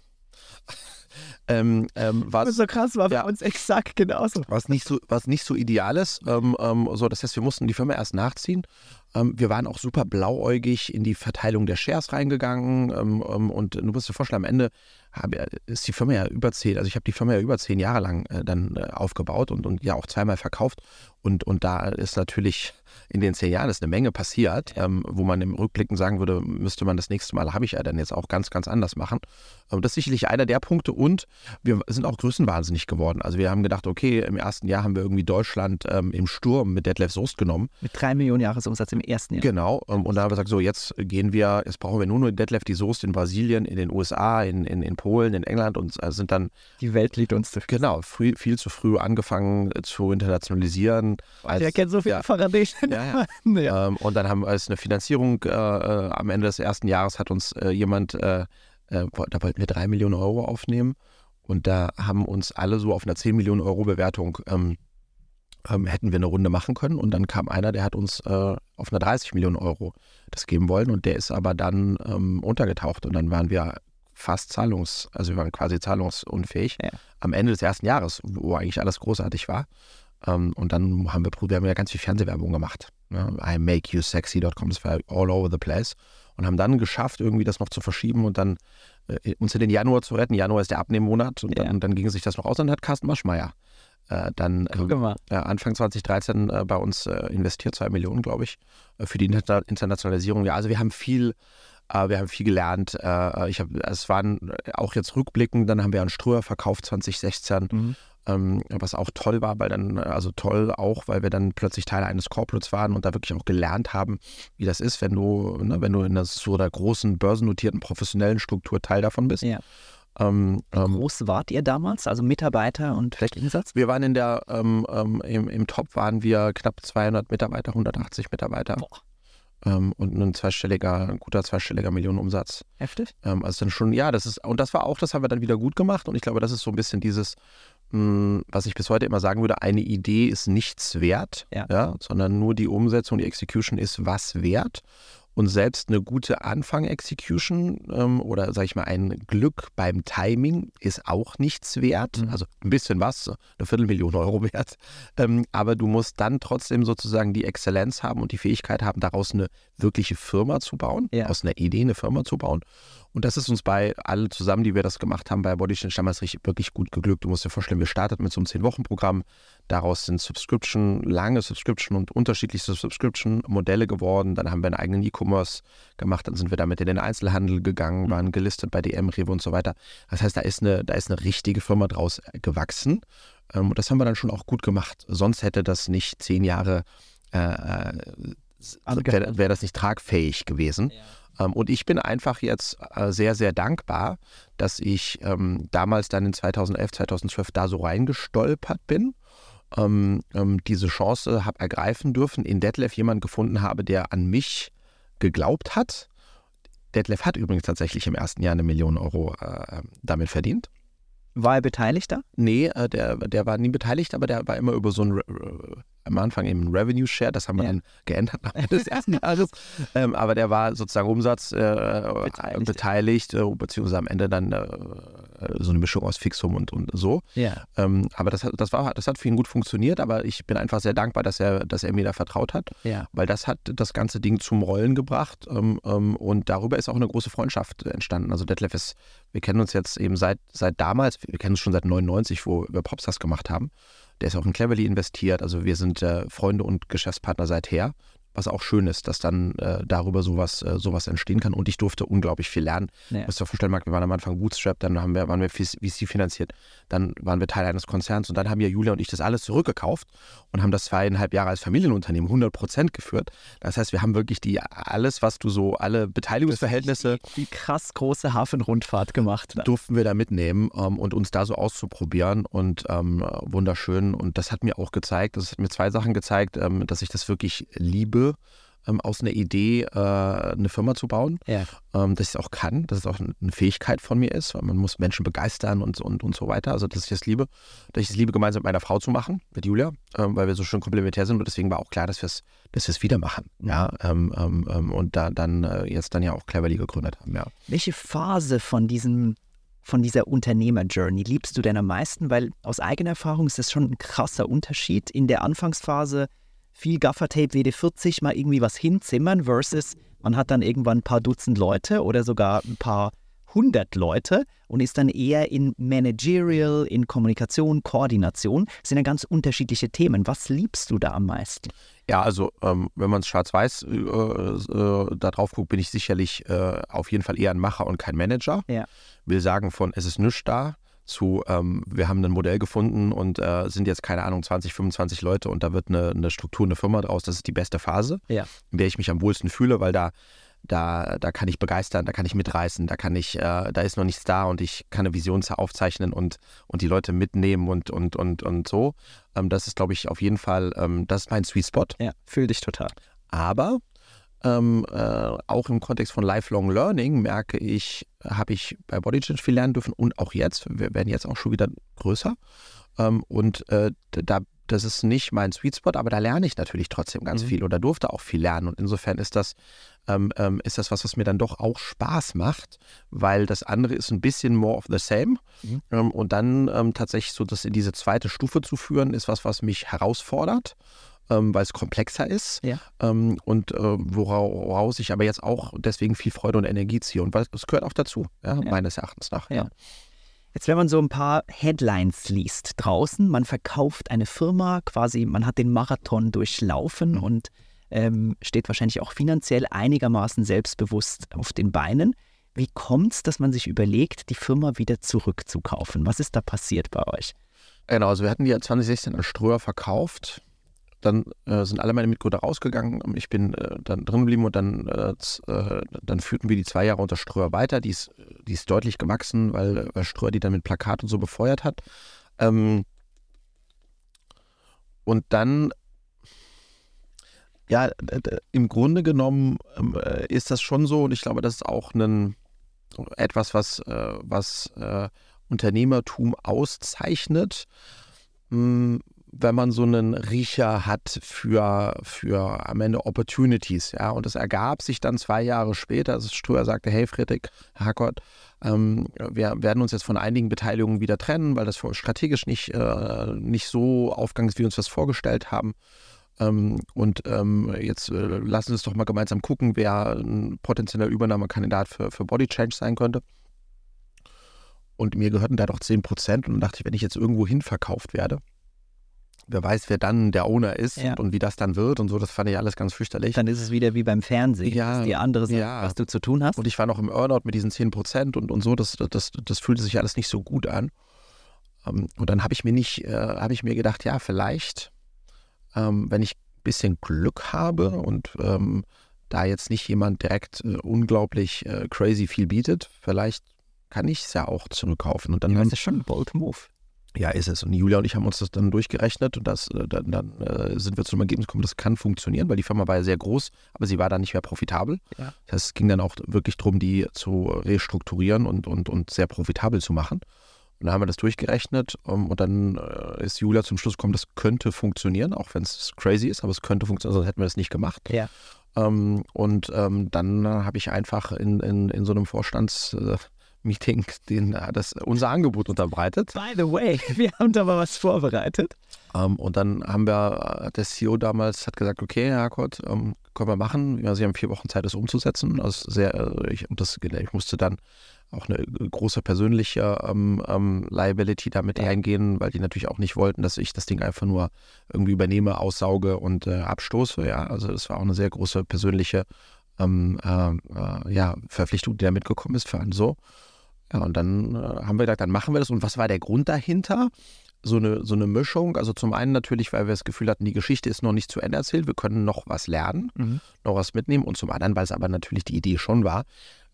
Ähm, ähm, was, so krass, war Ja. bei uns exakt genauso. was nicht so, was nicht so ideal ist. Ähm, ähm, so, das heißt, wir mussten die Firma erst nachziehen. Ähm, wir waren auch super blauäugig in die Verteilung der Shares reingegangen. Ähm, und du musst dir vorstellen, am Ende habe, ist die Firma ja über zehn, also ich habe die Firma ja über zehn Jahre lang äh, dann äh, aufgebaut und, und ja auch zweimal verkauft. Und, und da ist natürlich in den zehn Jahren ist eine Menge passiert, ähm, wo man im Rückblicken sagen würde, müsste man das nächste Mal, habe ich ja dann jetzt auch ganz, ganz anders machen. Ähm, das ist sicherlich einer der Punkte und wir sind auch größenwahnsinnig geworden. Also wir haben gedacht, okay, im ersten Jahr haben wir irgendwie Deutschland ähm, im Sturm mit Detlef Soest genommen. Mit drei Millionen Jahresumsatz im ersten Jahr. Genau. ähm, Und da haben wir gesagt, so jetzt gehen wir, jetzt brauchen wir nur noch Detlef die Soest in Brasilien, in den USA, in, in, in Polen, in England und äh, sind dann Die Welt liegt uns zu genau früh, viel zu früh angefangen zu internationalisieren. Als, Der kennt so viele ja. Faradächen. Ja, ja. ja. Ähm, und dann haben wir als eine Finanzierung äh, äh, am Ende des ersten Jahres hat uns äh, jemand, äh, äh, da wollten wir drei Millionen Euro aufnehmen und da haben uns alle so auf einer 10 Millionen Euro Bewertung ähm, ähm, hätten wir eine Runde machen können und dann kam einer, der hat uns äh, auf einer 30 Millionen Euro das geben wollen und der ist aber dann ähm, untergetaucht und dann waren wir fast zahlungs, also wir waren quasi zahlungsunfähig Ja. am Ende des ersten Jahres, wo eigentlich alles großartig war. Ähm, und dann haben wir, wir haben ja ganz viel Fernsehwerbung gemacht. Ne? I make you sexy.com, das war all over the place. Und haben dann geschafft, irgendwie das noch zu verschieben und dann äh, uns in den Januar zu retten. Januar ist der Abnehmmonat und dann, Ja. dann ging sich das noch aus. Und dann hat Carsten Maschmeyer äh, dann ähm, äh, Anfang 2013 äh, bei uns äh, investiert, zwei Millionen, glaube ich, äh, für die Inter Internationalisierung. Ja, also wir haben viel, äh, wir haben viel gelernt. Ich habe, es waren auch jetzt rückblickend, dann haben wir einen Ströer verkauft 2016 Mhm. Ähm, was auch toll war, weil dann, also toll auch, weil wir dann plötzlich Teil eines Corporates waren und da wirklich auch gelernt haben, wie das ist, wenn du, ne, wenn du in einer so einer großen, börsennotierten, professionellen Struktur Teil davon bist. Ja. Ähm, ähm, Groß wart ihr damals? Also Mitarbeiter und Gegensatz? wir waren in der, ähm, ähm, im, im Top waren wir knapp 200 Mitarbeiter, 180 Mitarbeiter ähm, und ein zweistelliger, ein guter zweistelliger Millionenumsatz. Heftig? Ähm, also dann schon, ja, das ist, und das war auch, das haben wir dann wieder gut gemacht und ich glaube, das ist so ein bisschen dieses, was ich bis heute immer sagen würde, eine Idee ist nichts wert, Ja. sondern nur die Umsetzung, die Execution ist was wert. Und selbst eine gute Anfang-Execution ähm, oder sag ich mal ein Glück beim Timing ist auch nichts wert. Mhm. Also ein bisschen was, eine Viertelmillion Euro wert. Ähm, aber du musst dann trotzdem sozusagen die Exzellenz haben und die Fähigkeit haben, daraus eine wirkliche Firma zu bauen, Ja. aus einer Idee eine Firma zu bauen. Und das ist uns bei allen zusammen, die wir das gemacht haben, bei Bodychange damals richtig, wirklich gut geglückt. Du musst dir vorstellen, wir starteten mit so einem 10-Wochen-Programm. Daraus sind Subscription, lange Subscription und unterschiedlichste Subscription-Modelle geworden. Dann haben wir einen eigenen E-Commerce gemacht. Dann sind wir damit in den Einzelhandel gegangen, waren gelistet bei DM, Rewe und so weiter. Das heißt, da ist eine, da ist eine richtige Firma draus gewachsen. Ähm, Und das haben wir dann schon auch gut gemacht. Sonst hätte das nicht zehn Jahre, äh, äh, wäre wär das nicht tragfähig gewesen. Ähm, und ich bin einfach jetzt äh, sehr, sehr dankbar, dass ich ähm, damals dann in 2011, 2012 da so reingestolpert bin. Ähm, ähm, diese Chance habe ergreifen dürfen, in Detlef jemanden gefunden habe, der an mich geglaubt hat. Detlef hat übrigens tatsächlich im ersten Jahr eine Million Euro äh, damit verdient. War er beteiligt da? Nee, äh, der, der war nie beteiligt, aber der war immer über so ein, Re Re am Anfang eben ein Revenue Share, das haben wir Ja. dann geändert am Ende des ersten Jahres. Ähm, aber der war sozusagen Umsatz äh, Beteiligt. beteiligt, äh, beziehungsweise am Ende dann äh, so eine Mischung aus Fixum und, und so. Ja. Ähm, aber das, hat- das, war, das hat für ihn gut funktioniert, aber ich bin einfach sehr dankbar, dass er, dass er mir da vertraut hat, Ja. weil das hat das ganze Ding zum Rollen gebracht ähm, ähm, und darüber ist auch eine große Freundschaft entstanden. Also Detlef ist, wir kennen uns jetzt eben seit, seit damals, wir kennen uns schon seit 99, wo wir Popstars gemacht haben. Der ist auch in Cleverly investiert, also wir sind äh, Freunde und Geschäftspartner seither. Was auch schön ist, dass dann äh, darüber sowas, äh, sowas entstehen kann. Und ich durfte unglaublich viel lernen. Ja. Du musst dir vorstellen, wir waren am Anfang Bootstrap, dann haben wir, waren wir VC finanziert, dann waren wir Teil eines Konzerns und dann haben ja Julia und ich das alles zurückgekauft und haben das zweieinhalb Jahre als Familienunternehmen 100 Prozent geführt. Das heißt, wir haben wirklich die alles, was du so, alle Beteiligungsverhältnisse Die krass große Hafenrundfahrt gemacht. durften wir da mitnehmen ähm, und uns da so auszuprobieren und ähm, wunderschön. Und das hat mir auch gezeigt, das hat mir zwei Sachen gezeigt, ähm, dass ich das wirklich liebe, ähm, aus einer Idee äh, eine Firma zu bauen, Ja. ähm, dass ich es auch kann, dass es auch eine Fähigkeit von mir ist, weil man muss Menschen begeistern und, und, und so weiter. Also, dass ich das liebe, dass ich es liebe, gemeinsam mit meiner Frau zu machen, mit Julia, ähm, weil wir so schön komplementär sind und deswegen war auch klar, dass wir es dass wir's wieder machen. Ja, ähm, ähm, ähm, und da dann äh, jetzt dann ja auch Cleverly gegründet haben, ja. Welche Phase von diesem von dieser Unternehmer-Journey liebst du denn am meisten? Weil aus eigener Erfahrung ist das schon ein krasser Unterschied. In der Anfangsphase viel Gaffertape WD40 mal irgendwie was hinzimmern versus man hat dann irgendwann ein paar Dutzend Leute oder sogar ein paar hundert Leute und ist dann eher in Managerial, in Kommunikation, Koordination. Das sind ja ganz unterschiedliche Themen. Was liebst du da am meisten? Ja, also ähm, wenn man es schwarz-weiß äh, äh, da drauf guckt, bin ich sicherlich äh, auf jeden Fall eher ein Macher und kein Manager. Ja. Will sagen von es ist nichts da zu ähm, wir haben ein Modell gefunden und äh, sind jetzt keine Ahnung 20, 25 Leute und da wird eine, eine Struktur, eine Firma draus. Das ist die beste Phase, Ja. in der ich mich am wohlsten fühle, weil da da, da kann ich begeistern, da kann ich mitreißen, da kann ich, äh, da ist noch nichts da und ich kann eine Vision aufzeichnen und, und die Leute mitnehmen und, und, und, und so. Ähm, das ist, glaube ich, auf jeden Fall, ähm, das ist mein Sweet Spot. Ja, fühl dich total. Aber ähm, äh, auch im Kontext von Lifelong Learning merke ich, habe ich bei Body Change viel lernen dürfen und auch jetzt. Wir werden jetzt auch schon wieder größer. Ähm, und äh, da, das ist nicht mein Sweet Spot, aber da lerne ich natürlich trotzdem ganz Mhm. viel oder durfte auch viel lernen. Und insofern ist das, ähm, ähm, ist das was, was mir dann doch auch Spaß macht, weil das andere ist ein bisschen more of the same. Mhm. Ähm, und dann ähm, tatsächlich so das in diese zweite Stufe zu führen, ist was, was mich herausfordert. Ähm, weil es komplexer ist Ja. ähm, und äh, wora- woraus ich aber jetzt auch deswegen viel Freude und Energie ziehe. Und das gehört auch dazu, ja, Ja. meines Erachtens nach. Jetzt, wenn man so ein paar Headlines liest draußen, man verkauft eine Firma, quasi, man hat den Marathon durchlaufen Mhm. und ähm, steht wahrscheinlich auch finanziell einigermaßen selbstbewusst auf den Beinen. Wie kommt es, dass man sich überlegt, die Firma wieder zurückzukaufen? Was ist da passiert bei euch? Genau, also wir hatten die ja 2016 an Ströer verkauft. Dann äh, sind alle meine Mitgründer rausgegangen. Ich bin äh, dann drin geblieben und dann, äh, äh, dann führten wir die zwei Jahre unter Ströer weiter. Die ist, die ist deutlich gewachsen, weil, weil Ströer die dann mit Plakat und so befeuert hat. Ähm, und dann, ja, im Grunde genommen ähm, äh, ist das schon so und ich glaube, das ist auch ein, etwas, was, äh, was Unternehmertum auszeichnet, mh, wenn man so einen Riecher hat für, für am Ende Opportunities. Ja? Und es ergab sich dann zwei Jahre später, als Ströer sagte, hey Friedrich, Hackert, ähm, wir werden uns jetzt von einigen Beteiligungen wieder trennen, weil das strategisch nicht, äh, nicht so aufgegangen ist, wie wir uns das vorgestellt haben. Ähm, und ähm, jetzt äh, lassen Sie uns doch mal gemeinsam gucken, wer ein potenzieller Übernahmekandidat für, für Body Change sein könnte. Und mir gehörten da doch 10 Prozent. Und dann dachte ich, wenn ich jetzt irgendwo hin verkauft werde, wer weiß, wer dann der Owner ist Ja. und, wie das dann wird und so, das fand ich alles ganz fürchterlich. Dann ist es wieder wie beim Fernsehen, Ja, die andere sagt, ja. was du zu tun hast. Und ich war noch im Earnout mit diesen 10 Prozent und, und so, das, das, das fühlte sich alles nicht so gut an. Ähm, und dann habe ich mir nicht, äh, habe ich mir gedacht, ja, vielleicht, ähm, wenn ich ein bisschen Glück habe und ähm, da jetzt nicht jemand direkt äh, unglaublich äh, crazy viel bietet, vielleicht kann ich es ja auch zurückkaufen. Und dann Ja, das ist schon ein bold Move. Ja, ist es. Und Julia und ich haben uns das dann durchgerechnet und das, äh, dann, dann äh, sind wir zu dem Ergebnis gekommen, das kann funktionieren, weil die Firma war ja sehr groß, aber sie war dann nicht mehr profitabel. Ja. Das heißt, es ging dann auch wirklich darum, die zu restrukturieren und, und, und sehr profitabel zu machen. Und dann haben wir das durchgerechnet um, und dann äh, ist Julia zum Schluss gekommen, das könnte funktionieren, auch wenn es crazy ist, aber es könnte funktionieren, sonst hätten wir das nicht gemacht. Ja. Ähm, und ähm, dann habe ich einfach in, in, in so einem Vorstandsmeeting Meeting den, äh, das, unser Angebot unterbreitet. By the way, wir haben da mal was vorbereitet. Ähm, und dann haben wir, äh, der CEO damals hat gesagt, okay, Herr Harkott, ähm, können wir machen. Ja, Sie haben vier Wochen Zeit, das umzusetzen. Also sehr, äh, ich, das, ich musste dann auch eine große persönliche ähm, ähm, Liability damit Ja. eingehen, weil die natürlich auch nicht wollten, dass ich das Ding einfach nur irgendwie übernehme, aussauge und äh, abstoße. Ja, also das war auch eine sehr große persönliche ähm, äh, äh, ja, Verpflichtung, die da mitgekommen ist für einen so. Ja, und dann äh, haben wir gedacht, dann machen wir das. Und was war der Grund dahinter? So eine, so eine Mischung. Also zum einen natürlich, weil wir das Gefühl hatten, die Geschichte ist noch nicht zu Ende erzählt. Wir können noch was lernen, noch was mitnehmen. Und zum anderen, weil es aber natürlich die Idee schon war,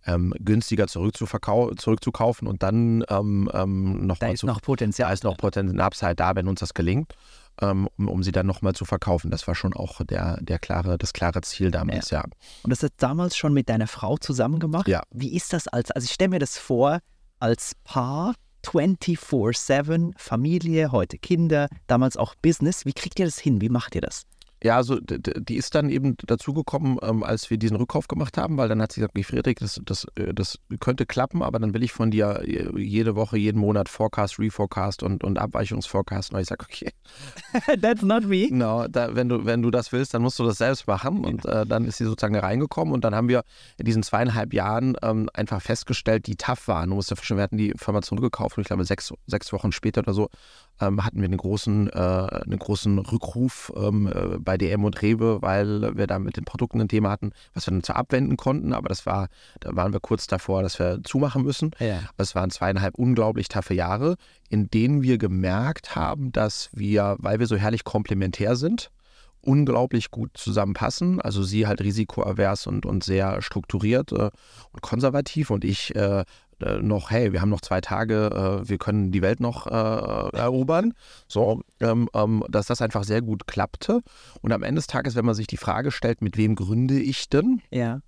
ähm, günstiger zurückzukaufen und dann ähm, ähm, noch Da ist zu noch Potenzial. da ist noch Potenzial Upside da, wenn uns das gelingt, um, um sie dann nochmal zu verkaufen. Das war schon auch der, der klare, das klare Ziel damals, ja. Und das hast du damals schon mit deiner Frau zusammen gemacht? Ja. Wie ist das als, also ich stelle mir das vor, als Paar 24-7, Familie, heute Kinder, damals auch Business. Wie kriegt ihr das hin? Wie macht ihr das? Ja, also die ist dann eben dazugekommen, ähm, als wir diesen Rückkauf gemacht haben, weil dann hat sie gesagt, Friedrich, das, das, äh, das könnte klappen, aber dann will ich von dir äh, jede Woche, jeden Monat Forecast, Reforecast und, und Abweichungsforecast. Und ich sage, okay, That's not me. Genau, da, wenn, du, wenn du das willst, dann musst du das selbst machen. Und äh, dann ist sie sozusagen reingekommen. Und dann haben wir in diesen zweieinhalb Jahren ähm, einfach festgestellt, die tough waren. Du musst dir vorstellen, wir hatten die Firma zurückgekauft und ich glaube, sechs, sechs Wochen später oder so ähm, hatten wir einen großen, äh, einen großen Rückruf ähm, äh, bei DM und Rewe, weil wir da mit den Produkten ein Thema hatten, was wir dann zwar abwenden konnten, aber das war, da waren wir kurz davor, dass wir zumachen müssen. Ja. Es waren zweieinhalb unglaublich taffe Jahre, in denen wir gemerkt haben, dass wir, weil wir so herrlich komplementär sind, unglaublich gut zusammenpassen. Also sie halt risikoavers und, und sehr strukturiert äh, und konservativ und ich äh, äh, noch, hey, wir haben noch zwei Tage, äh, wir können die Welt noch äh, erobern. So, ähm, ähm, dass das einfach sehr gut klappte. Und am Ende des Tages, wenn man sich die Frage stellt, mit wem gründe ich denn? Ja.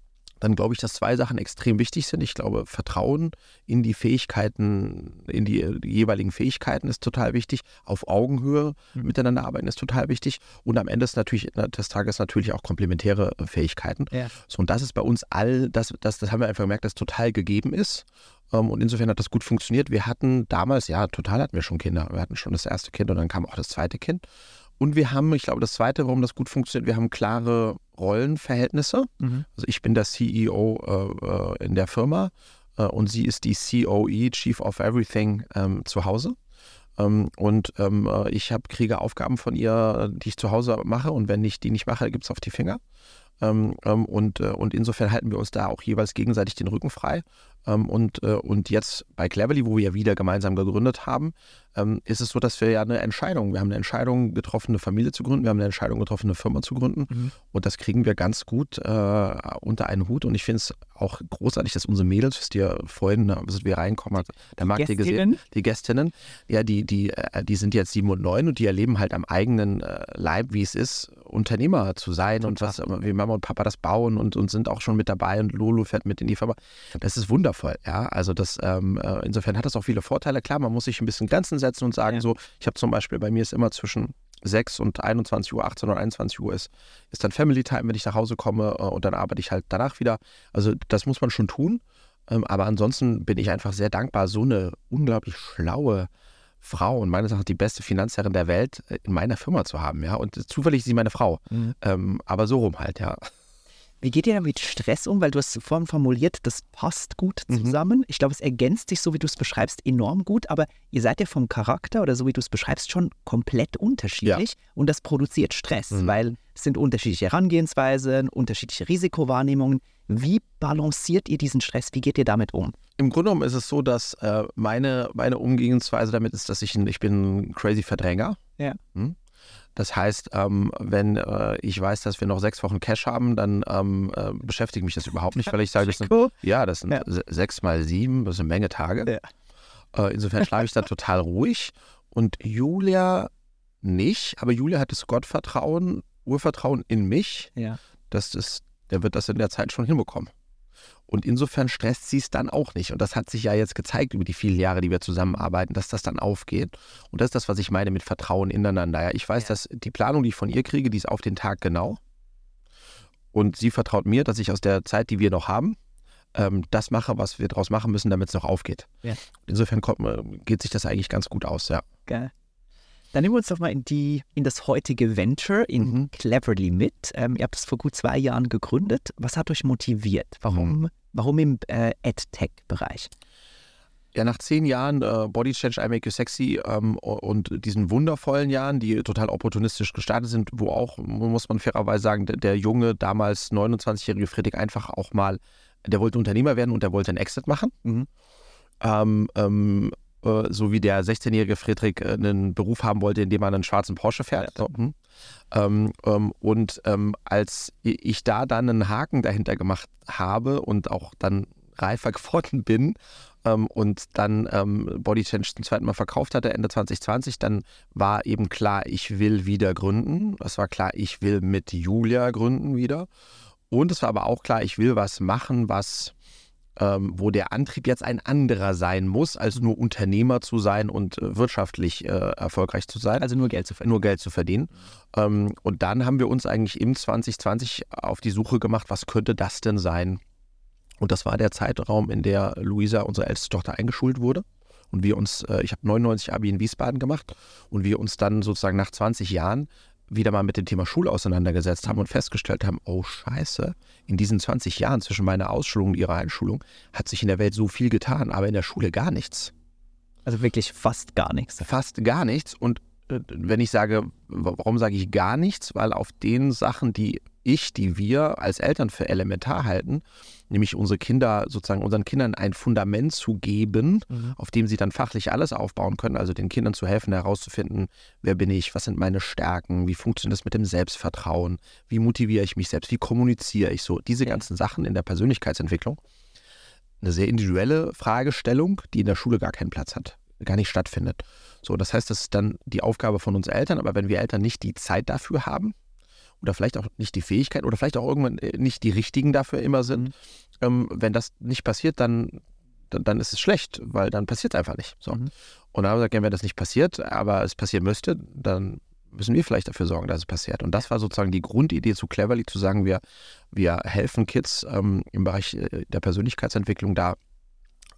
Dann glaube ich, dass zwei Sachen extrem wichtig sind. Ich glaube, Vertrauen in die Fähigkeiten, in die, die jeweiligen Fähigkeiten ist total wichtig. Auf Augenhöhe Mhm. miteinander arbeiten ist total wichtig. Und am Ende ist natürlich, des Tages natürlich auch komplementäre äh, Fähigkeiten. Ja. So, und das ist bei uns all, das, das, das haben wir einfach gemerkt, dass total gegeben ist. Ähm, Und insofern hat das gut funktioniert. Wir hatten damals, ja, total hatten wir schon Kinder. Wir hatten schon das erste Kind und dann kam auch das zweite Kind. Und wir haben, ich glaube, das zweite, warum das gut funktioniert, wir haben klare Rollenverhältnisse. Mhm. Also ich bin der CEO äh, äh, in der Firma äh, und sie ist die COE, Chief of Everything, ähm, zu Hause. Ähm, und ähm, äh, ich hab, kriege Aufgaben von ihr, die ich zu Hause mache und wenn ich die nicht mache, gibt es auf die Finger. Ähm, ähm, und, äh, und insofern halten wir uns da auch jeweils gegenseitig den Rücken frei. Ähm, und, äh, und jetzt bei Cleverly, wo wir ja wieder gemeinsam gegründet haben, ähm, ist es so, dass wir ja eine Entscheidung, wir haben eine Entscheidung getroffen, eine Familie zu gründen, wir haben eine Entscheidung getroffen, eine Firma zu gründen. Mhm. Und das kriegen wir ganz gut äh, unter einen Hut. Und ich finde es auch großartig, dass unsere Mädels, wisst ihr, vorhin, als wir reinkommen, hat der Markt hier gesehen, die Gästinnen, ja, die, die, äh, die sind jetzt sieben und neun und die erleben halt am eigenen äh, Leib, wie es ist, Unternehmer zu sein und was, wie Mama und Papa das bauen und, und sind auch schon mit dabei und Lolo fährt mit in die Firma. Das ist wundervoll, ja. Also das, ähm, äh, insofern hat das auch viele Vorteile. Klar, man muss sich ein bisschen Grenzen setzen und sagen, Ja. so, ich habe zum Beispiel, bei mir ist immer zwischen 6 und 21 Uhr, 18 oder 21 Uhr ist, ist dann Family Time, wenn ich nach Hause komme äh, und dann arbeite ich halt danach wieder. Also das muss man schon tun. Ähm, aber ansonsten bin ich einfach sehr dankbar, so eine unglaublich schlaue Frau und meines Erachtens die beste Finanzherrin der Welt äh, in meiner Firma zu haben, ja. Und zufällig ist sie meine Frau. Mhm. Ähm, aber so rum halt, ja. Wie geht ihr da mit Stress um? Weil du hast vorhin formuliert, das passt gut Mhm. zusammen. Ich glaube, es ergänzt sich, so wie du es beschreibst, enorm gut. Aber ihr seid ja vom Charakter oder so wie du es beschreibst, schon komplett unterschiedlich. Und das produziert Stress, Mhm. weil es sind unterschiedliche Herangehensweisen, unterschiedliche Risikowahrnehmungen. Wie balanciert ihr diesen Stress? Wie geht ihr damit um? Im Grunde genommen ist es so, dass äh, meine, meine Umgehensweise damit ist, dass ich ein, ich bin ein crazy Verdränger. Ja. Hm? Das heißt, ähm, wenn äh, ich weiß, dass wir noch sechs Wochen Cash haben, dann ähm, äh, beschäftigt mich das überhaupt nicht, weil ich sage, das sind, Cool. ja, das sind Ja. se- sechs mal sieben, das ist eine Menge Tage. Ja. Äh, insofern schlafe ich da total ruhig. Und Julia nicht, aber Julia hat das Gottvertrauen, Urvertrauen in mich, Ja. dass das, der wird das in der Zeit schon hinbekommen. Und insofern stresst sie es dann auch nicht. Und das hat sich ja jetzt gezeigt über die vielen Jahre, die wir zusammenarbeiten, dass das dann aufgeht. Und das ist das, was ich meine mit Vertrauen ineinander. Ja, ich weiß, Ja. dass die Planung, die ich von ihr kriege, die ist auf den Tag genau. Und sie vertraut mir, dass ich aus der Zeit, die wir noch haben, ähm, das mache, was wir daraus machen müssen, damit es noch aufgeht. Ja. Insofern kommt, äh, geht sich das eigentlich ganz gut aus, ja. Geil. Dann nehmen wir uns doch mal in, die, in das heutige Venture, in Mhm. Cleverly mit. Ähm, ihr habt es vor gut zwei Jahren gegründet. Was hat euch motiviert? Warum, Mhm. warum im äh, AdTech-Bereich? Ja, nach zehn Jahren äh, Body Change, I Make You Sexy ähm, und diesen wundervollen Jahren, die total opportunistisch gestartet sind, wo auch, muss man fairerweise sagen, der, der junge, damals 29-jährige Friedrich einfach auch mal, der wollte Unternehmer werden und der wollte einen Exit machen. Mhm. Ähm, ähm, äh, so wie der 16-jährige Friedrich äh, einen Beruf haben wollte, in dem er einen schwarzen Porsche fährt. So, hm. ähm, ähm, und ähm, als ich da dann einen Haken dahinter gemacht habe und auch dann reifer geworden bin ähm, und dann ähm, Body Change zum zweiten Mal verkauft hatte, Ende 2020, dann war eben klar, ich will wieder gründen. Es war klar, ich will mit Julia gründen wieder. Und es war aber auch klar, ich will was machen, was ähm, wo der Antrieb jetzt ein anderer sein muss, als nur Unternehmer zu sein und äh, wirtschaftlich äh, erfolgreich zu sein Also nur Geld zu verdienen. nur Geld zu verdienen. Ähm, und dann haben wir uns eigentlich im 2020 auf die Suche gemacht, was könnte das denn sein? Und das war der Zeitraum, in der Luisa, unsere älteste Tochter, eingeschult wurde. Und wir uns, äh, ich habe 99 Abi in Wiesbaden gemacht und wir uns dann sozusagen nach 20 Jahren wieder mal mit dem Thema Schule auseinandergesetzt haben und festgestellt haben, oh scheiße, in diesen 20 Jahren zwischen meiner Ausschulung und ihrer Einschulung hat sich in der Welt so viel getan, aber in der Schule gar nichts Also wirklich fast gar nichts. fast gar nichts. Und äh, wenn ich sage, wa- warum sage ich gar nichts? Weil auf den Sachen, die ich, die wir als Eltern für elementar halten, nämlich unsere Kinder, sozusagen unseren Kindern ein Fundament zu geben, Mhm. auf dem sie dann fachlich alles aufbauen können, also den Kindern zu helfen, herauszufinden, wer bin ich, was sind meine Stärken, wie funktioniert das mit dem Selbstvertrauen, wie motiviere ich mich selbst, wie kommuniziere ich so, diese ganzen Sachen in der Persönlichkeitsentwicklung. Eine sehr individuelle Fragestellung, die in der Schule gar keinen Platz hat, gar nicht stattfindet. So, das heißt, das ist dann die Aufgabe von uns Eltern, aber wenn wir Eltern nicht die Zeit dafür haben oder vielleicht auch nicht die Fähigkeit oder vielleicht auch irgendwann äh, nicht die richtigen dafür immer sind, Mhm. ähm, wenn das nicht passiert, dann, dann, dann ist es schlecht, weil dann passiert es einfach nicht. So. Mhm. Und dann haben wir gesagt, wenn das nicht passiert, aber es passieren müsste, dann müssen wir vielleicht dafür sorgen, dass es passiert. Und das war sozusagen die Grundidee zu Cleverly, zu sagen, wir, wir helfen Kids ähm, im Bereich äh, der Persönlichkeitsentwicklung da,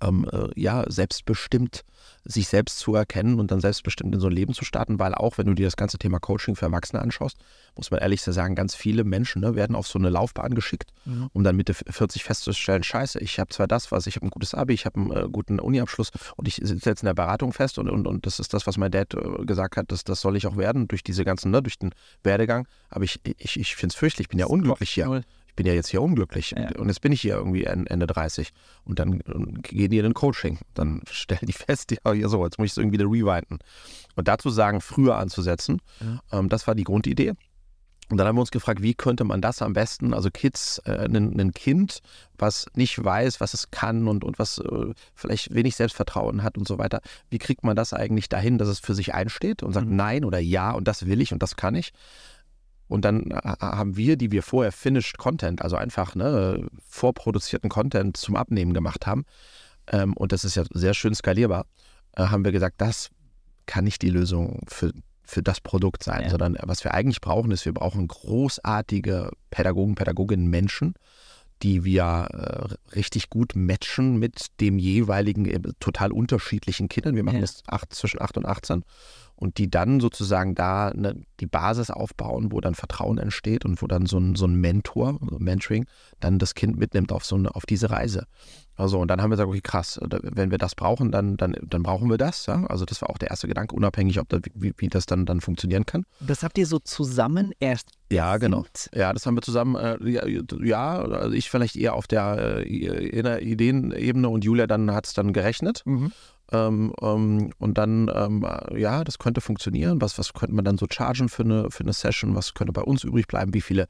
ähm, äh, ja, selbstbestimmt sich selbst zu erkennen und dann selbstbestimmt in so ein Leben zu starten, weil auch, wenn du dir das ganze Thema Coaching für Erwachsene anschaust, muss man ehrlich sagen, ganz viele Menschen ne, werden auf so eine Laufbahn geschickt, Mhm. um dann Mitte 40 festzustellen, scheiße, ich habe zwar das, was ich habe ein gutes Abi, ich habe einen äh, guten Uniabschluss und ich sitze jetzt in der Beratung fest und, und, und das ist das, was mein Dad äh, gesagt hat, das, das soll ich auch werden durch diese ganzen, ne, durch den Werdegang, aber ich, ich, ich finde es fürchterlich, ich bin ja unglücklich hier. Ich bin ja jetzt hier unglücklich Ja. und jetzt bin ich hier irgendwie en- Ende 30 und dann gehen die in ein Coaching. Dann stellen die fest, ja, ja so, jetzt muss ich es irgendwie wieder rewinden. Und dazu sagen, früher anzusetzen, ähm, das war die Grundidee. Und dann haben wir uns gefragt, wie könnte man das am besten, also Kids, äh, ein, ein Kind, was nicht weiß, was es kann und, und was äh, vielleicht wenig Selbstvertrauen hat und so weiter, wie kriegt man das eigentlich dahin, dass es für sich einsteht und sagt Mhm. nein oder ja und das will ich und das kann ich. Und dann äh, haben wir, die wir vorher Finished Content, also einfach ne, vorproduzierten Content zum Abnehmen gemacht haben, ähm, und das ist ja sehr schön skalierbar, äh, haben wir gesagt, das kann nicht die Lösung für, für das Produkt sein, Ja. sondern was wir eigentlich brauchen, ist, wir brauchen großartige Pädagogen, Pädagoginnen, Menschen, die wir äh, richtig gut matchen mit dem jeweiligen äh, total unterschiedlichen Kindern. Wir machen Ja. das acht, zwischen 8 und 18 und die dann sozusagen da ne, die Basis aufbauen, wo dann Vertrauen entsteht und wo dann so ein, so ein Mentor, also Mentoring, dann das Kind mitnimmt auf so eine, auf diese Reise. Also und dann haben wir gesagt, okay, krass, da- wenn wir das brauchen, dann, dann, dann brauchen wir das. Ja? Also das war auch der erste Gedanke, unabhängig, ob da, wie, wie das dann, dann funktionieren kann. Das habt ihr so zusammen erst Ja, genau. Ja, das haben wir zusammen, äh, ja, ja, also ich vielleicht eher auf der äh, Ideenebene und Julia dann hat es dann gerechnet. Mhm. Ähm, ähm, und dann, ähm, ja, das könnte funktionieren. Was, was könnte man dann so chargen für eine, für eine Session? Was könnte bei uns übrig bleiben? Wie viele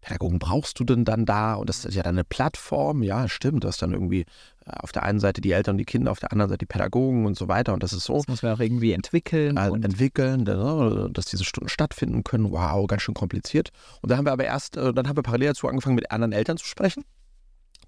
Pädagogen brauchst du denn dann da? Und das ist ja dann eine Plattform. Ja, stimmt. Du hast dann irgendwie äh, auf der einen Seite die Eltern und die Kinder, auf der anderen Seite die Pädagogen und so weiter. Und das ist so Das muss man auch irgendwie entwickeln. äh, und entwickeln, ne, dass diese Stunden stattfinden können. Wow, ganz schön kompliziert. Und dann haben wir aber erst, äh, dann haben wir parallel dazu angefangen, mit anderen Eltern zu sprechen.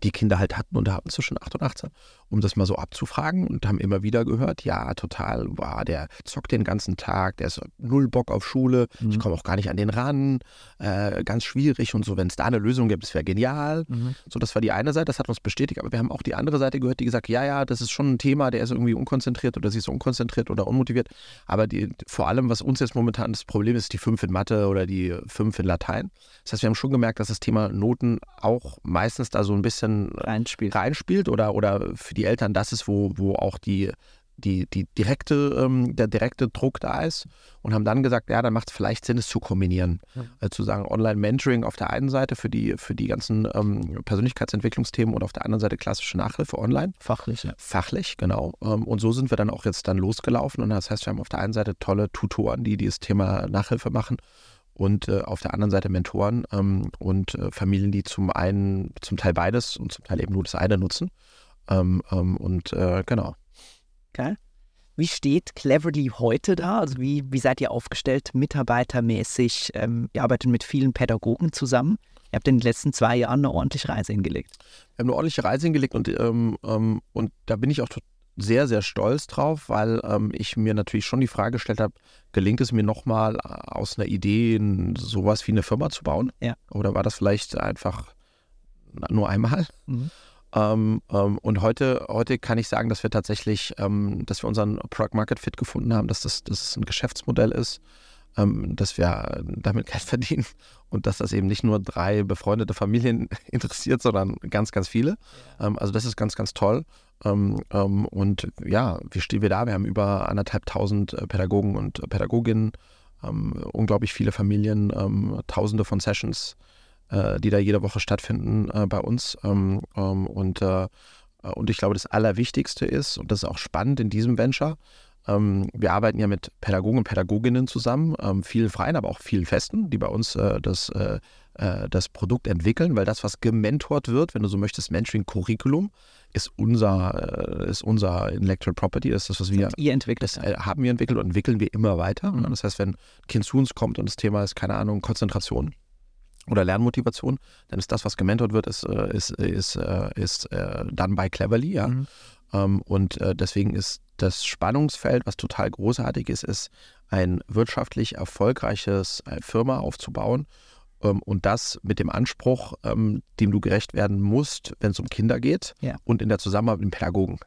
die Kinder halt hatten und hatten zwischen 8 und 18, um das mal so abzufragen und haben immer wieder gehört, ja, total, wow, der zockt den ganzen Tag, der ist null Bock auf Schule, Mhm. ich komme auch gar nicht an den ran, äh, ganz schwierig und so, wenn es da eine Lösung gibt, das wäre genial. Mhm. So, das war die eine Seite, das hat uns bestätigt, aber wir haben auch die andere Seite gehört, die gesagt, ja, ja, das ist schon ein Thema, der ist irgendwie unkonzentriert oder sie ist unkonzentriert oder unmotiviert, aber die, vor allem, was uns jetzt momentan das Problem ist, die 5 in Mathe oder die 5 in Latein. Das heißt, wir haben schon gemerkt, dass das Thema Noten auch meistens da so ein bisschen Reinspielt. reinspielt oder, oder für die Eltern das ist, wo, wo auch die, die, die direkte, ähm, der direkte Druck da ist und haben dann gesagt, ja, dann macht es vielleicht Sinn, es zu kombinieren. Äh, zu sagen, Online-Mentoring auf der einen Seite für die, für die ganzen ähm, Persönlichkeitsentwicklungsthemen und auf der anderen Seite klassische Nachhilfe online. Fachlich, ja. Fachlich, genau. Ähm, Und so sind wir dann auch jetzt dann losgelaufen. Und das heißt, wir haben auf der einen Seite tolle Tutoren, die dieses Thema Nachhilfe machen und äh, auf der anderen Seite Mentoren ähm, und äh, Familien, die zum einen, zum Teil beides und zum Teil eben nur das eine nutzen. Ähm, ähm, und äh, genau. Geil. Wie steht Cleverly heute da? Also wie, wie seid ihr aufgestellt, mitarbeitermäßig? Ähm, ihr arbeitet mit vielen Pädagogen zusammen. Ihr habt in den letzten zwei Jahren eine ordentliche Reise hingelegt. Wir haben eine ordentliche Reise hingelegt und, ähm, ähm, und da bin ich auch sehr, sehr stolz drauf, weil ähm, ich mir natürlich schon die Frage gestellt habe, gelingt es mir nochmal aus einer Idee sowas wie eine Firma zu bauen? Ja. Oder war das vielleicht einfach nur einmal? Mhm. Ähm, ähm, und heute, heute kann ich sagen, dass wir tatsächlich, ähm, dass wir unseren Product Market Fit gefunden haben, dass das, dass es ein Geschäftsmodell ist, ähm, dass wir damit Geld verdienen und dass das eben nicht nur drei befreundete Familien interessiert, sondern ganz, ganz viele. Ähm, also das ist ganz, ganz toll. Ähm, und ja, wie stehen wir da? Wir haben über anderthalbtausend äh, Pädagogen und Pädagoginnen, unglaublich viele Familien, tausende von Sessions, äh, die da jede Woche stattfinden äh, bei uns. Ähm, ähm, und, äh, und ich glaube, das Allerwichtigste ist, und das ist auch spannend in diesem Venture, ähm, wir arbeiten ja mit Pädagogen und Pädagoginnen zusammen, ähm, vielen freien, aber auch vielen festen, die bei uns äh, das, äh, äh, das Produkt entwickeln, weil das, was gementort wird, wenn du so möchtest, Mentoring-Curriculum, ist unser, äh, ist unser Intellectual Property, das ist das, was wir Ihr entwickelt das äh, haben wir entwickelt und entwickeln wir immer weiter. Mhm. Das heißt, wenn ein Kind zu uns kommt und das Thema ist, keine Ahnung, Konzentration oder Lernmotivation, dann ist das, was gementort wird, ist, äh, ist, ist, äh, ist äh, dann bei Cleverly, ja. Mhm. Ähm, und äh, deswegen ist das Spannungsfeld, was total großartig ist, ist ein wirtschaftlich erfolgreiches äh, Firma aufzubauen ähm, und das mit dem Anspruch, ähm, dem du gerecht werden musst, wenn es um Kinder geht Ja. und in der Zusammenarbeit mit dem Pädagogen.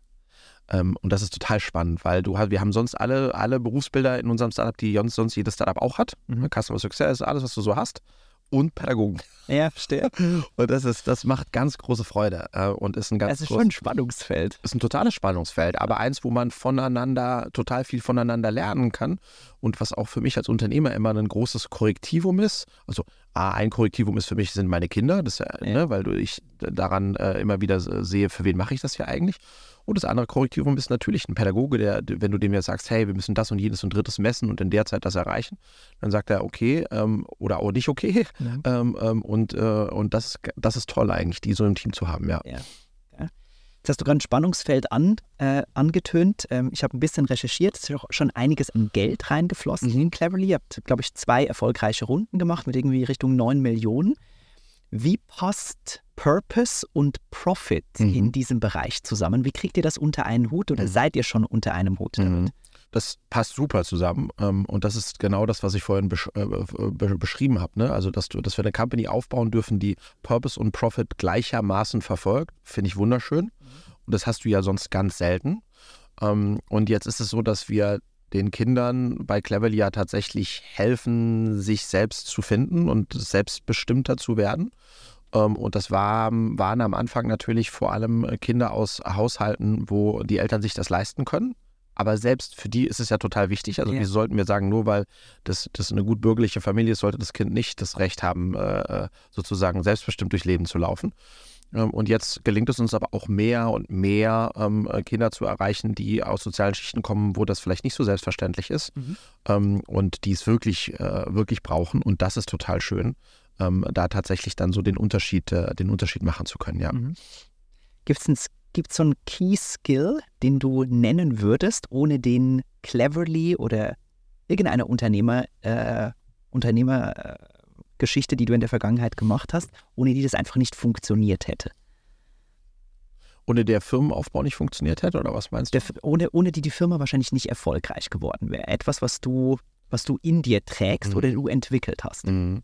Und das ist total spannend, weil du wir haben sonst alle, alle Berufsbilder in unserem Startup, die sonst, sonst jedes Startup auch hat. Mhm. Customer Success, alles, was du so hast. Und Pädagogen. Ja, verstehe. Und das ist, das macht ganz große Freude äh, und ist ein ganz Es ist groß- schon ein Spannungsfeld. ist ein totales Spannungsfeld, aber eins, wo man voneinander, total viel voneinander lernen kann und was auch für mich als Unternehmer immer ein großes Korrektivum ist. Also A, ein Korrektivum ist für mich sind meine Kinder, das ja, Ja. Ne, weil du, ich daran äh, immer wieder sehe, für wen mache ich das hier eigentlich. Und das andere Korrektivum ist natürlich ein Pädagoge, der, wenn du dem jetzt sagst, hey, wir müssen das und jenes und drittes messen und in der Zeit das erreichen, dann sagt er okay ähm, oder auch nicht okay. Mhm. Ähm, ähm, und äh, und das, das ist toll eigentlich, die so im Team zu haben, ja. Jetzt hast du gerade ein Spannungsfeld an, äh, angetönt. Ähm, ich habe ein bisschen recherchiert. Es ist auch schon einiges an Geld reingeflossen in Cleverly. Ihr habt, glaube ich, zwei erfolgreiche Runden gemacht mit irgendwie Richtung 9 Millionen. Wie passt Purpose und Profit Mhm. in diesem Bereich zusammen? Wie kriegt ihr das unter einen Hut oder Mhm. seid ihr schon unter einem Hut damit? Mhm. Das passt super zusammen. ähm, Und das ist genau das, was ich vorhin besch äh, be beschrieben habe. Ne? Also, dass, du, dass wir eine Company aufbauen dürfen, die Purpose und Profit gleichermaßen verfolgt, finde ich wunderschön. Und das hast du ja sonst ganz selten. Ähm, Und jetzt ist es so, dass wir den Kindern bei Cleverly ja tatsächlich helfen, sich selbst zu finden und selbstbestimmter zu werden. Ähm, Und das war, waren am Anfang natürlich vor allem äh, Kinder aus Haushalten, wo die Eltern sich das leisten können. Aber selbst für die ist es ja total wichtig. Also Ja. wie sollten wir sagen, nur weil das, das eine gut bürgerliche Familie ist, sollte das Kind nicht das Recht haben, äh, sozusagen selbstbestimmt durch Leben zu laufen. Ähm, Und jetzt gelingt es uns aber auch mehr und mehr ähm, äh, Kinder zu erreichen, die aus sozialen Schichten kommen, wo das vielleicht nicht so selbstverständlich ist Mhm. ähm, und die es wirklich, äh, wirklich brauchen. Und das ist total schön, ähm, da tatsächlich dann so den Unterschied, äh, den Unterschied machen zu können, ja. Mhm. Gibt es gibt's so einen Key Skill, den du nennen würdest, ohne den Cleverly oder irgendeine Unternehmer, äh, Unternehmergeschichte, die du in der Vergangenheit gemacht hast, ohne die das einfach nicht funktioniert hätte? ohne der Firmenaufbau nicht funktioniert hätte, oder was meinst du? Der, ohne, ohne die die Firma wahrscheinlich nicht erfolgreich geworden wäre. Etwas, was du, was du in dir trägst Mhm. oder du entwickelt hast. Mhm.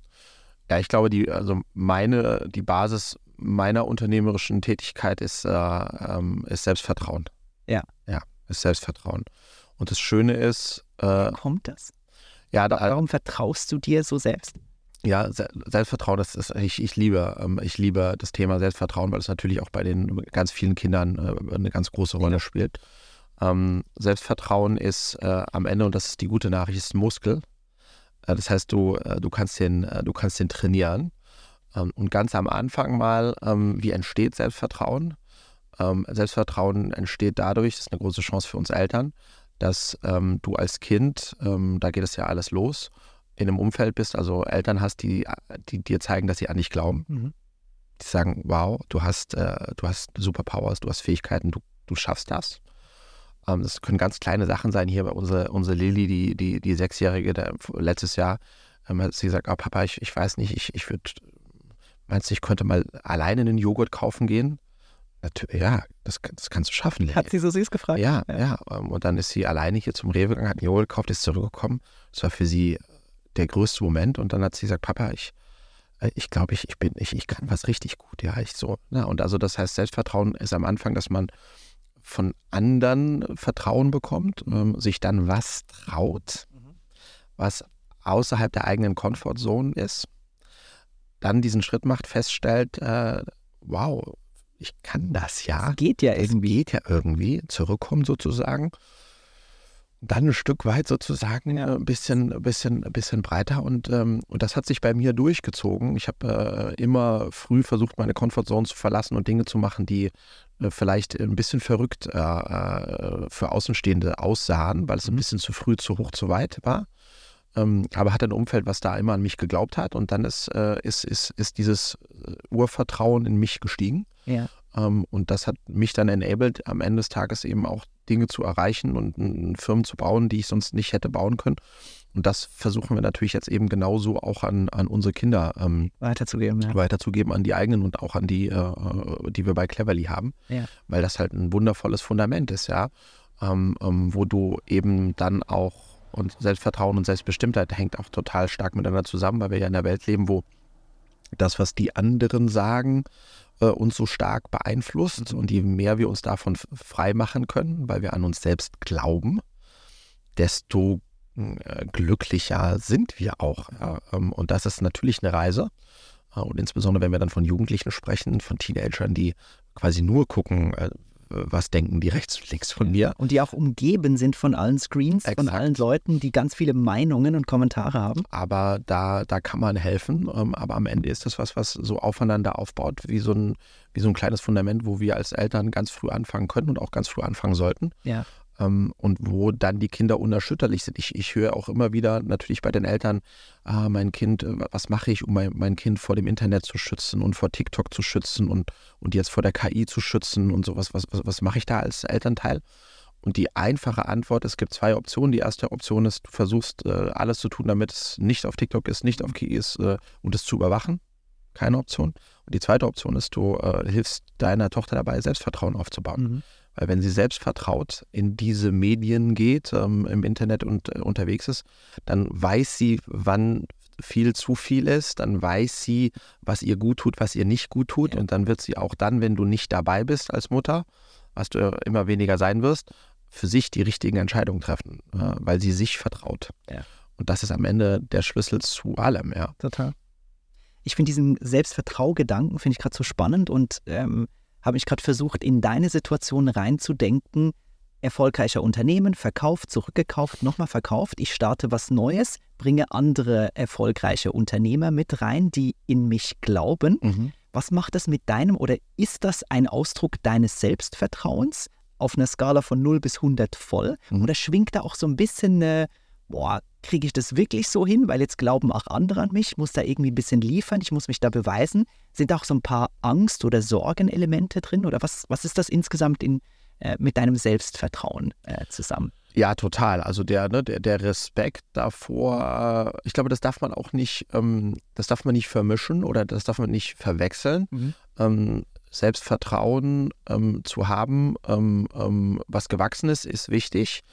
Ja, ich glaube, die, also meine, die Basis meiner unternehmerischen Tätigkeit ist, äh, ähm, ist Selbstvertrauen. Ja. Ja, ist Selbstvertrauen. Und das Schöne ist, äh, Kommt das? ja, da, Warum vertraust du dir so selbst? Ja, Se- Selbstvertrauen, das ist, ich, ich liebe, ähm, ich liebe das Thema Selbstvertrauen, weil es natürlich auch bei den ganz vielen Kindern äh, eine ganz große Rolle spielt. Ähm, Selbstvertrauen ist äh, am Ende, und das ist die gute Nachricht, ist ein Muskel. Äh, das heißt, du, du, kannst den, du kannst den trainieren. Ähm, und ganz am Anfang mal, wie entsteht Selbstvertrauen? Selbstvertrauen entsteht dadurch, das ist eine große Chance für uns Eltern, dass du als Kind, da geht es ja alles los, in einem Umfeld bist, also Eltern hast, die, die dir zeigen, dass sie an dich glauben. Mhm. Die sagen, wow, du hast, äh, du hast Superpowers, du hast Fähigkeiten, du, du schaffst das. Ähm, das können ganz kleine Sachen sein. Hier bei unsere, unsere Lilly, die, die, die Sechsjährige, der, letztes Jahr ähm, hat sie gesagt, oh, Papa, ich, ich weiß nicht, ich, ich würde, meinst du, ich könnte mal alleine einen Joghurt kaufen gehen? Natürlich, ja, das, das kannst du schaffen. Lilly. Hat sie so süß gefragt? Ja, ja. ähm, Und dann ist sie alleine hier zum Rewe gegangen, hat einen Joghurt gekauft, ist zurückgekommen. Das war für sie der größte Moment. Und dann hat sie gesagt, Papa, ich, äh, ich glaube, ich, ich bin, ich, ich kann was richtig gut. Ja, ich so. Na, und also das heißt, Selbstvertrauen ist am Anfang, dass man von anderen Vertrauen bekommt, ähm, sich dann was traut, was außerhalb der eigenen Comfortzone ist, dann diesen Schritt macht, feststellt, äh, wow, ich kann das ja. Das geht ja Es irgendwie. geht ja irgendwie, zurückkommen sozusagen. Dann ein Stück weit sozusagen Ja. äh, ein bisschen, ein bisschen, ein bisschen breiter und, ähm, und das hat sich bei mir durchgezogen. Ich habe äh, immer früh versucht, meine Comfortzone zu verlassen und Dinge zu machen, die äh, vielleicht ein bisschen verrückt äh, äh, für Außenstehende aussahen, weil es ein Mhm. bisschen zu früh, zu hoch, zu weit war. Ähm, aber hatte ein Umfeld, was da immer an mich geglaubt hat und dann ist, äh, ist, ist, ist dieses äh, Urvertrauen in mich gestiegen. Ja. Ähm, und das hat mich dann enabled, am Ende des Tages eben auch Dinge zu erreichen und Firmen zu bauen, die ich sonst nicht hätte bauen können. Und das versuchen wir natürlich jetzt eben genauso auch an, an unsere Kinder ähm, Weiterzugeben, ja. weiterzugeben, an die eigenen und auch an die, äh, die wir bei Cleverly haben. Ja. Weil das halt ein wundervolles Fundament ist, ja. Ähm, ähm, wo du eben dann auch und Selbstvertrauen und Selbstbestimmtheit hängt auch total stark miteinander zusammen, weil wir ja in einer Welt leben, wo das, was die anderen sagen, äh, uns so stark beeinflusst. Und je mehr wir uns davon frei machen können, weil wir an uns selbst glauben, desto äh, glücklicher sind wir auch. Ja? Ähm, Und das ist natürlich eine Reise. Äh, Und insbesondere, wenn wir dann von Jugendlichen sprechen, von Teenagern, die quasi nur gucken, äh, was denken die rechts und links von mir. Und die auch umgeben sind von allen Screens, von Exakt. allen Leuten, die ganz viele Meinungen und Kommentare haben. aber da, da kann man helfen. Ähm, aber am Ende ist das was, was so aufeinander aufbaut, wie so, ein, wie so ein kleines Fundament, wo wir als Eltern ganz früh anfangen können und auch ganz früh anfangen sollten. Ja. Ähm, und wo dann die Kinder unerschütterlich sind. Ich, ich höre auch immer wieder natürlich bei den Eltern, ah, mein Kind, äh, was mache ich, um mein, mein Kind vor dem Internet zu schützen und vor TikTok zu schützen und, und jetzt vor der KI zu schützen und sowas. Was, was, was mache ich da als Elternteil? Und die einfache Antwort, es gibt zwei Optionen. Die erste Option ist, du versuchst äh, alles zu tun, damit es nicht auf TikTok ist, nicht auf KI ist äh, und es zu überwachen. Keine Option. Und die zweite Option ist, du hilfst deiner Tochter dabei, Selbstvertrauen aufzubauen. Mhm. Weil wenn sie selbst vertraut in diese Medien geht, ähm, im Internet und äh, unterwegs ist, dann weiß sie, wann viel zu viel ist, dann weiß sie, was ihr gut tut, was ihr nicht gut tut. Ja. Und dann wird sie auch dann, wenn du nicht dabei bist als Mutter, was du immer weniger sein wirst, für sich die richtigen Entscheidungen treffen, äh, weil sie sich vertraut. Ja. Und das ist am Ende der Schlüssel zu allem, ja. Total. Ich finde diesen Selbstvertraugedanken, finde ich gerade so spannend und ähm, habe mich gerade versucht, in deine Situation reinzudenken. Erfolgreicher Unternehmen, verkauft, zurückgekauft, nochmal verkauft. Ich starte was Neues, bringe andere erfolgreiche Unternehmer mit rein, die in mich glauben. Was macht das mit deinem oder ist das ein Ausdruck deines Selbstvertrauens auf einer Skala von 0 bis 100 voll? Mhm. Oder schwingt da auch so ein bisschen eine, boah, kriege ich das wirklich so hin? Weil jetzt glauben auch andere an mich, ich muss da irgendwie ein bisschen liefern, ich muss mich da beweisen. Sind da auch so ein paar Angst- oder Sorgenelemente drin? Oder was, was ist das insgesamt in, äh, mit deinem Selbstvertrauen äh, zusammen? Ja, total. Also der, ne, der, der Respekt davor, äh, ich glaube, das darf man auch nicht, ähm, das darf man nicht vermischen oder das darf man nicht verwechseln. Mhm. Ähm, Selbstvertrauen ähm, zu haben, ähm, ähm, was gewachsen ist, ist wichtig.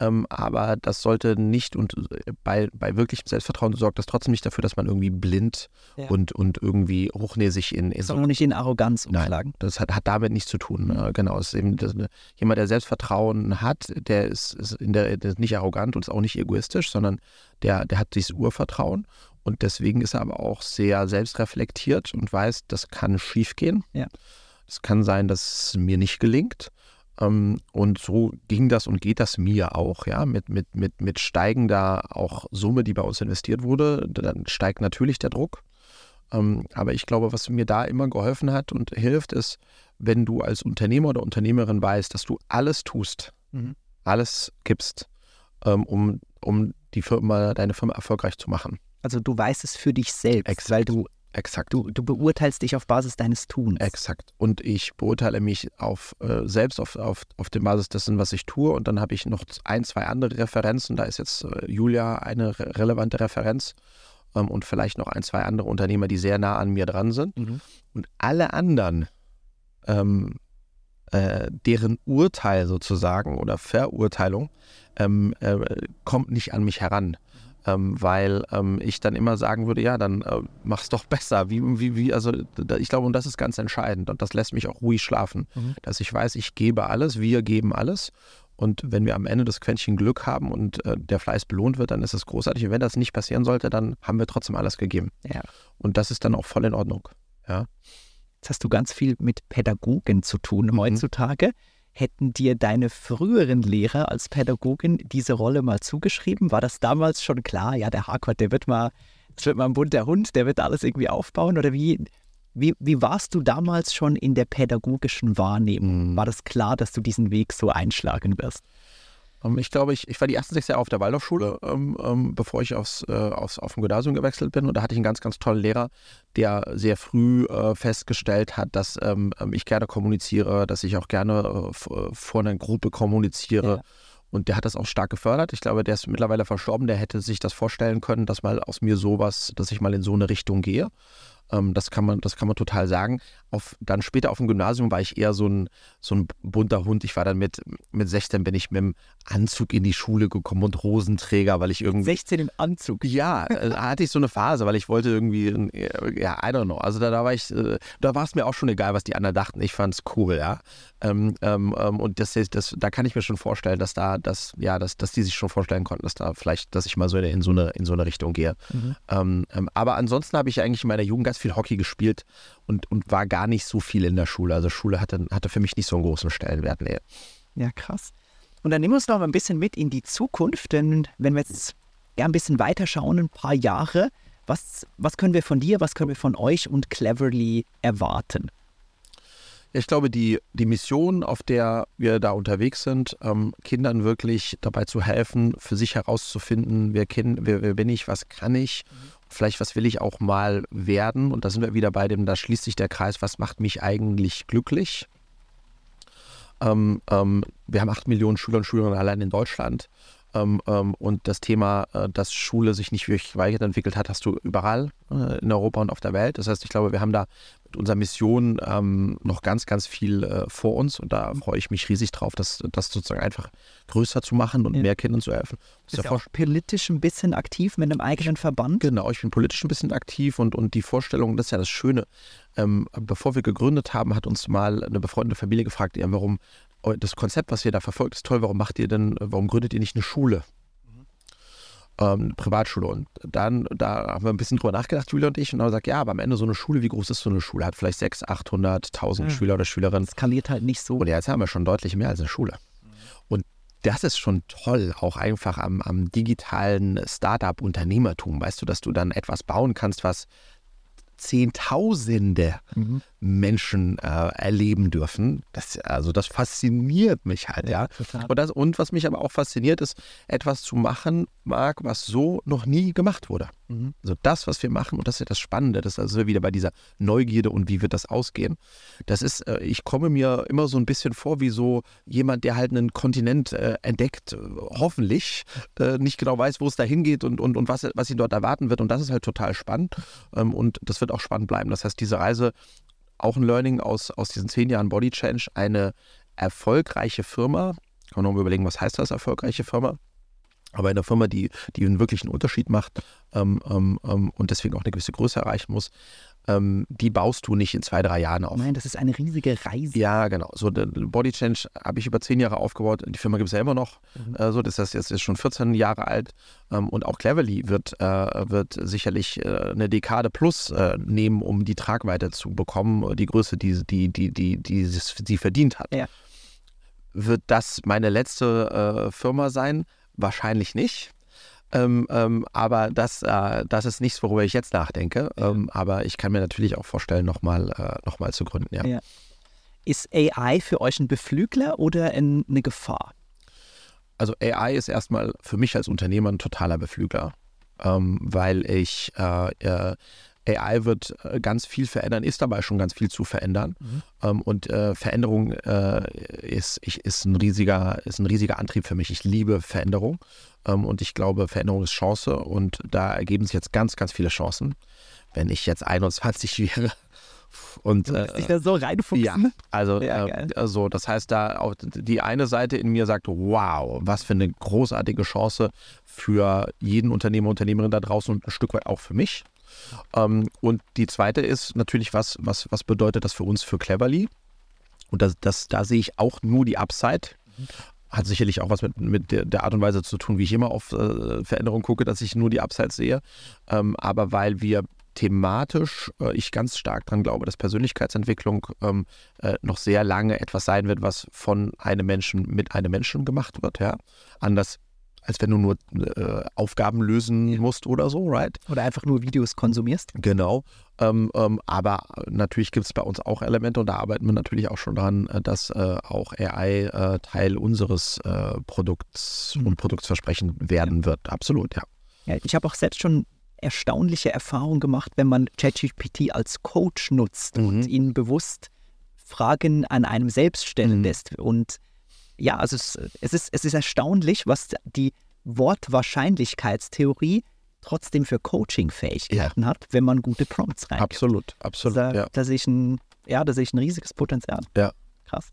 Ähm, aber das sollte nicht und äh, bei, bei wirklichem Selbstvertrauen sorgt das trotzdem nicht dafür, dass man irgendwie blind Ja. und, und irgendwie hochnäsig in, Soll noch nicht in Arroganz Nein. umschlagen. das hat, hat damit nichts zu tun. Äh, genau, es ist eben das, jemand, der Selbstvertrauen hat, der ist, ist, in der, der ist nicht arrogant und ist auch nicht egoistisch, sondern der, der hat dieses Urvertrauen. Und deswegen ist er aber auch sehr selbstreflektiert und weiß, das kann schiefgehen. Ja. Es kann sein, dass es mir nicht gelingt. Ähm, Und so ging das und geht das mir auch, ja, mit, mit, mit, mit steigender auch Summe, die bei uns investiert wurde. Dann steigt natürlich der Druck. Ähm, Aber ich glaube, was mir da immer geholfen hat und hilft, ist, wenn du als Unternehmer oder Unternehmerin weißt, dass du alles tust, Mhm. alles gibst, ähm, um, um die Firma, deine Firma erfolgreich zu machen. Also du weißt es für dich selbst, Exakt. weil du, Exakt. du, du beurteilst dich auf Basis deines Tuns. Exakt. Und ich beurteile mich auf, äh, selbst auf, auf, auf der Basis dessen, was ich tue. Und dann habe ich noch ein, zwei andere Referenzen. Da ist jetzt äh, Julia eine re relevante Referenz ähm, und vielleicht noch ein, zwei andere Unternehmer, die sehr nah an mir dran sind. Mhm. Und alle anderen, ähm, äh, deren Urteil sozusagen oder Verurteilung ähm, äh, kommt nicht an mich heran. Ähm, weil ähm, ich dann immer sagen würde, ja, dann äh, mach's doch besser. Wie, wie, wie, also da, ich glaube, und das ist ganz entscheidend und das lässt mich auch ruhig schlafen, Mhm. dass ich weiß, ich gebe alles, wir geben alles. Und wenn wir am Ende das Quäntchen Glück haben und äh, der Fleiß belohnt wird, dann ist es großartig. Und wenn das nicht passieren sollte, dann haben wir trotzdem alles gegeben. Ja. Und das ist dann auch voll in Ordnung. Ja. Jetzt hast du ganz viel mit Pädagogen zu tun Mhm. heutzutage. Hätten dir deine früheren Lehrer als Pädagogin diese Rolle mal zugeschrieben? War das damals schon klar? Ja, der Harquart, der wird mal, das wird mal ein bunter Hund, der wird alles irgendwie aufbauen? Oder wie, wie, wie warst du damals schon in der pädagogischen Wahrnehmung? Mhm. War das klar, dass du diesen Weg so einschlagen wirst? Ähm, Ich glaube, ich, ich war die ersten sechs Jahre auf der Waldorfschule, ähm, ähm, bevor ich aufs, äh, aufs, auf dem Gymnasium gewechselt bin. Und da hatte ich einen ganz, ganz tollen Lehrer, der sehr früh äh, festgestellt hat, dass ähm, ähm, ich gerne kommuniziere, dass ich auch gerne äh, äh, vor einer Gruppe kommuniziere. Ja. Und der hat das auch stark gefördert. Ich glaube, der ist mittlerweile verstorben. Der hätte sich das vorstellen können, dass mal aus mir sowas, dass ich mal in so eine Richtung gehe. Ähm, das, kann man, das kann man total sagen. Auf, dann später auf dem Gymnasium war ich eher so ein, so ein bunter Hund. Ich war dann mit, mit 16 bin ich mit dem Anzug in die Schule gekommen und Hosenträger, weil ich irgendwie. 16 im Anzug. Ja, äh, da hatte ich so eine Phase, weil ich wollte irgendwie, äh, ja, I don't know. Also da, da war ich, äh, da war es mir auch schon egal, was die anderen dachten. Ich fand es cool, ja. Ähm, ähm, ähm, und das, das, da kann ich mir schon vorstellen, dass da, dass, ja, dass, dass die sich schon vorstellen konnten, dass da vielleicht, dass ich mal so in, in so eine, in so eine Richtung gehe. Mhm. Ähm, ähm, aber ansonsten habe ich eigentlich in meiner Jugend ganz viel Hockey gespielt und, und war gar nicht so viel in der Schule. Also Schule hatte, hatte für mich nicht so einen großen Stellenwert. Nee. Ja, krass. Und dann nehmen wir uns noch mal ein bisschen mit in die Zukunft, denn wenn wir jetzt ja, ein bisschen weiter schauen, ein paar Jahre, was, was können wir von dir, was können wir von euch und Cleverly erwarten? Ich glaube, die, die Mission, auf der wir da unterwegs sind, ähm, Kindern wirklich dabei zu helfen, für sich herauszufinden, wer, kind, wer, wer bin ich, was kann ich, vielleicht was will ich auch mal werden. Und da sind wir wieder bei dem, da schließt sich der Kreis, was macht mich eigentlich glücklich. Ähm, ähm, wir haben acht Millionen Schüler und Schülerinnen allein in Deutschland. Ähm, ähm, und das Thema, äh, dass Schule sich nicht wirklich weiterentwickelt hat, hast du überall äh, in Europa und auf der Welt. Das heißt, ich glaube, wir haben da mit unserer Mission ähm, noch ganz, ganz viel äh, vor uns. Und da freue ich mich riesig drauf, das, das sozusagen einfach größer zu machen und Ja. mehr Kindern zu helfen. Das Ist ist ja auch politisch ein bisschen aktiv mit einem eigenen Verband. Genau, ich bin politisch ein bisschen aktiv und, und die Vorstellung, das ist ja das Schöne. Ähm, bevor wir gegründet haben, hat uns mal eine befreundete Familie gefragt, ja, warum eu- das Konzept, was ihr da verfolgt, ist toll, warum macht ihr denn, warum gründet ihr nicht eine Schule? Ähm, Privatschule. Und dann, da haben wir ein bisschen drüber nachgedacht, Julia und ich, und haben gesagt, ja, aber am Ende so eine Schule, wie groß ist so eine Schule? Hat vielleicht 600, 800, 1000 Ja. Schüler oder Schülerinnen. Skaliert halt nicht so. Und jetzt haben wir schon deutlich mehr als eine Schule. Und das ist schon toll, auch einfach am, am digitalen Startup-Unternehmertum. Weißt du, dass du dann etwas bauen kannst, was Zehntausende Mhm. Menschen äh, erleben dürfen. Das, also das fasziniert mich halt, ja. Total. Und, das, und was mich aber auch fasziniert, ist, etwas zu machen, Marc, was so noch nie gemacht wurde. Mhm. Also das, was wir machen, und das ist ja das Spannende, das ist also wieder bei dieser Neugierde und wie wird das ausgehen. Das ist, äh, ich komme mir immer so ein bisschen vor wie so jemand, der halt einen Kontinent äh, entdeckt, äh, hoffentlich, äh, nicht genau weiß, wo es da hingeht und, und, und was, was ihn dort erwarten wird. Und das ist halt total spannend. Ähm, und das wird auch spannend bleiben. Das heißt, diese Reise auch ein Learning aus, aus diesen zehn Jahren Body Change, eine erfolgreiche Firma, kann man mal überlegen, was heißt das, erfolgreiche Firma? Aber eine Firma, die, die einen wirklichen Unterschied macht ähm, ähm, ähm, und deswegen auch eine gewisse Größe erreichen muss, ähm, die baust du nicht in zwei, drei Jahren auf. Nein, das ist eine riesige Reise. Ja, genau. So, Body Change habe ich über zehn Jahre aufgebaut. Die Firma gibt es ja immer noch. Mhm. Äh, so, das heißt, jetzt ist schon 14 Jahre alt. Ähm, und auch Cleverly wird, äh, wird sicherlich äh, eine Dekade plus äh, nehmen, um die Tragweite zu bekommen, die Größe, die, die, die, die, die sie verdient hat. Ja. Wird das meine letzte äh, Firma sein? Wahrscheinlich nicht. Ähm, ähm, aber das, äh, das ist nichts, worüber ich jetzt nachdenke. Ähm, aber ich kann mir natürlich auch vorstellen, nochmal äh, noch mal zu gründen. Ja. Ja. Ist AI für euch ein Beflügler oder ein, eine Gefahr? Also AI ist erstmal für mich als Unternehmer ein totaler Beflügler, ähm, weil ich äh, äh, AI wird äh, ganz viel verändern, ist dabei schon ganz viel zu verändern. Ähm, und äh, Veränderung äh, ist, ich, ist, ein riesiger, ist ein riesiger Antrieb für mich. Ich liebe Veränderung ähm, und ich glaube, Veränderung ist Chance und da ergeben sich jetzt ganz, ganz viele Chancen. Wenn ich jetzt 21 wäre und Du musst äh, dich da so reinfuchsen. ja, also Ja, äh, also das heißt, da auch die eine Seite in mir sagt, wow, was für eine großartige Chance für jeden Unternehmer, Unternehmerin da draußen und ein Stück weit auch für mich. Ähm, und die zweite ist natürlich, was, was, was bedeutet das für uns für Cleverly? Und das, das, da sehe ich auch nur die Upside. Hat sicherlich auch was mit, mit der, der Art und Weise zu tun, wie ich immer auf äh, Veränderungen gucke, dass ich nur die Upside sehe. Ähm, aber weil wir thematisch äh, ich ganz stark daran glaube, dass Persönlichkeitsentwicklung ähm, äh, noch sehr lange etwas sein wird, was von einem Menschen mit einem Menschen gemacht wird. Ja? Anders als wenn du nur äh, Aufgaben lösen musst oder so, right? Oder einfach nur Videos konsumierst. Genau. Ähm, ähm, aber natürlich gibt es bei uns auch Elemente und da arbeiten wir natürlich auch schon dran, äh, dass äh, auch AI äh, Teil unseres äh, Produkts und Produktsversprechen werden wird. Absolut, ja. Ja, ich habe auch selbst schon erstaunliche Erfahrungen gemacht, wenn man ChatGPT als Coach nutzt Mhm. und ihn bewusst Fragen an einem selbst stellen Mhm. lässt. Und ja, also es, es, ist, es ist erstaunlich, was die Wortwahrscheinlichkeitstheorie trotzdem für Coaching-Fähigkeiten hat, wenn man gute Prompts reingibt. Absolut, absolut. Da, ja. da sehe ich ein, ja, da sehe ich ein riesiges Potenzial. Ja. Krass.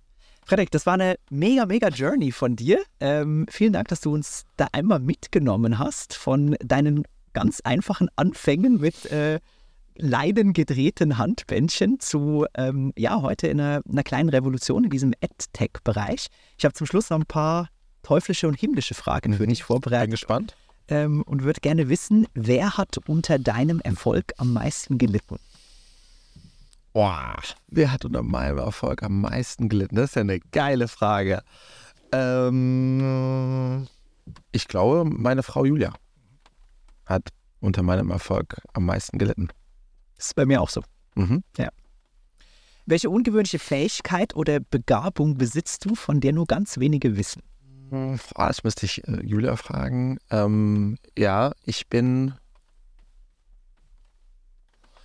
Frederik, das war eine mega, mega Journey von dir. Ähm, vielen Dank, dass du uns da einmal mitgenommen hast von deinen ganz einfachen Anfängen mit äh, leidengedrehten Handbändchen zu, ähm, ja, heute in einer, einer kleinen Revolution in diesem AdTech-Bereich. Ich habe zum Schluss noch ein paar teuflische und himmlische Fragen für dich Bin vorbereitet gespannt. ähm, und würde gerne wissen, wer hat unter deinem Erfolg am meisten gelitten? Boah, wer hat unter meinem Erfolg am meisten gelitten? Das ist ja eine geile Frage. Ähm, ich glaube, meine Frau Julia hat unter meinem Erfolg am meisten gelitten. Das ist bei mir auch so. Mhm. Welche ungewöhnliche Fähigkeit oder Begabung besitzt du, von der nur ganz wenige wissen? Boah, das müsste ich äh, Julia fragen. Ähm, ja, ich bin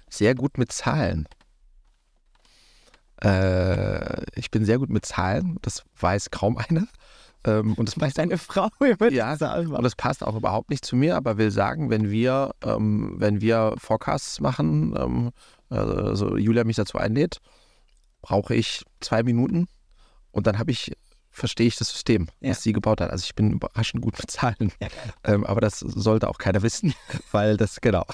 sehr gut mit Zahlen. Äh, ich bin sehr gut mit Zahlen. Das weiß kaum einer. Ähm, und das Weiß deine Frau Ja, Zahlen Und das passt auch überhaupt nicht zu mir, aber will sagen, wenn wir, ähm, wenn wir Forecasts machen, ähm, also Julia mich dazu einlädt, brauche ich zwei Minuten und dann habe ich, verstehe ich das System, Ja. das sie gebaut hat. Also ich bin überraschend gut mit Zahlen. Ja. Ähm, aber das sollte auch keiner wissen, weil das, genau.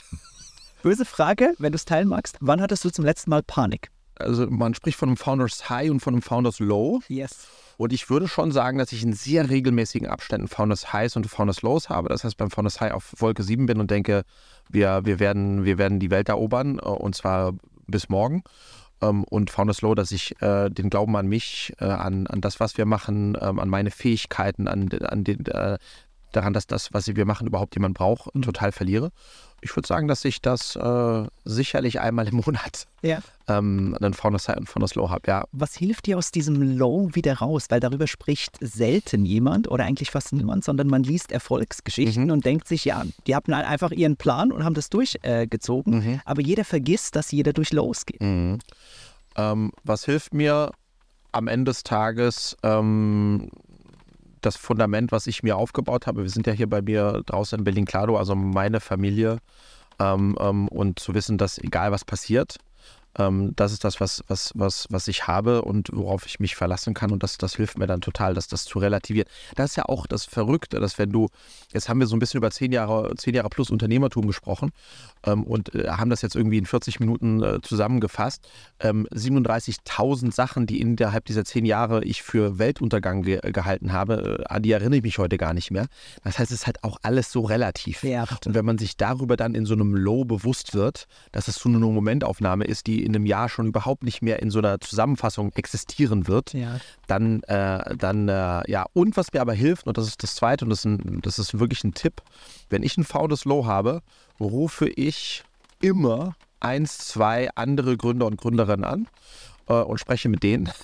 Böse Frage, wenn du es teilen magst. Wann hattest du zum letzten Mal Panik? Also man spricht von einem Founders High und von einem Founders Low. Yes. Und ich würde schon sagen, dass ich in sehr regelmäßigen Abständen Founders Highs und Founders Lows habe. Das heißt, beim Founders High auf Wolke 7 bin und denke, wir, wir, werden, wir werden die Welt erobern äh, und zwar bis morgen. Ähm, Und Founders Low, dass ich äh, den Glauben an mich, äh, an, an das, was wir machen, ähm, an meine Fähigkeiten, an, an den, daran, dass das, was wir machen, überhaupt jemand braucht, total verliere. Ich würde sagen, dass ich das äh, sicherlich einmal im Monat Ja. ähm, einen Founders High und Founders Low habe. Ja, Was hilft dir aus diesem Low wieder raus? Weil darüber spricht selten jemand oder eigentlich fast niemand, sondern man liest Erfolgsgeschichten Mhm. und denkt sich, ja, die hatten halt einfach ihren Plan und haben das durchgezogen. Äh. Mhm. Aber jeder vergisst, dass jeder durch Lows geht. Mhm. Ähm, was hilft mir am Ende des Tages? Ähm, das Fundament, was ich mir aufgebaut habe. Wir sind ja hier bei mir draußen in Berlin-Klado, also meine Familie. Ähm, ähm, und zu wissen, dass egal was passiert, ähm, das ist das, was, was, was, was ich habe und worauf ich mich verlassen kann. Und das, das hilft mir dann total, dass das zu relativieren. Das ist ja auch das Verrückte, dass wenn du, jetzt haben wir so ein bisschen über zehn Jahre, zehn Jahre plus Unternehmertum gesprochen ähm, und äh, haben das jetzt irgendwie in 40 Minuten äh, zusammengefasst. Ähm, 37.000 Sachen, die innerhalb dieser zehn Jahre ich für Weltuntergang ge gehalten habe, äh, an die erinnere ich mich heute gar nicht mehr. Das heißt, es ist halt auch alles so relativ. Ja. Und wenn man sich darüber dann in so einem Low bewusst wird, dass es so eine Momentaufnahme ist, die in einem Jahr schon überhaupt nicht mehr in so einer Zusammenfassung existieren wird, Ja. dann, äh, dann äh, ja. Und was mir aber hilft, und das ist das Zweite, und das ist, ein, das ist wirklich ein Tipp, wenn ich ein faules Low habe, rufe ich immer eins, zwei andere Gründer und Gründerinnen an äh, und spreche mit denen.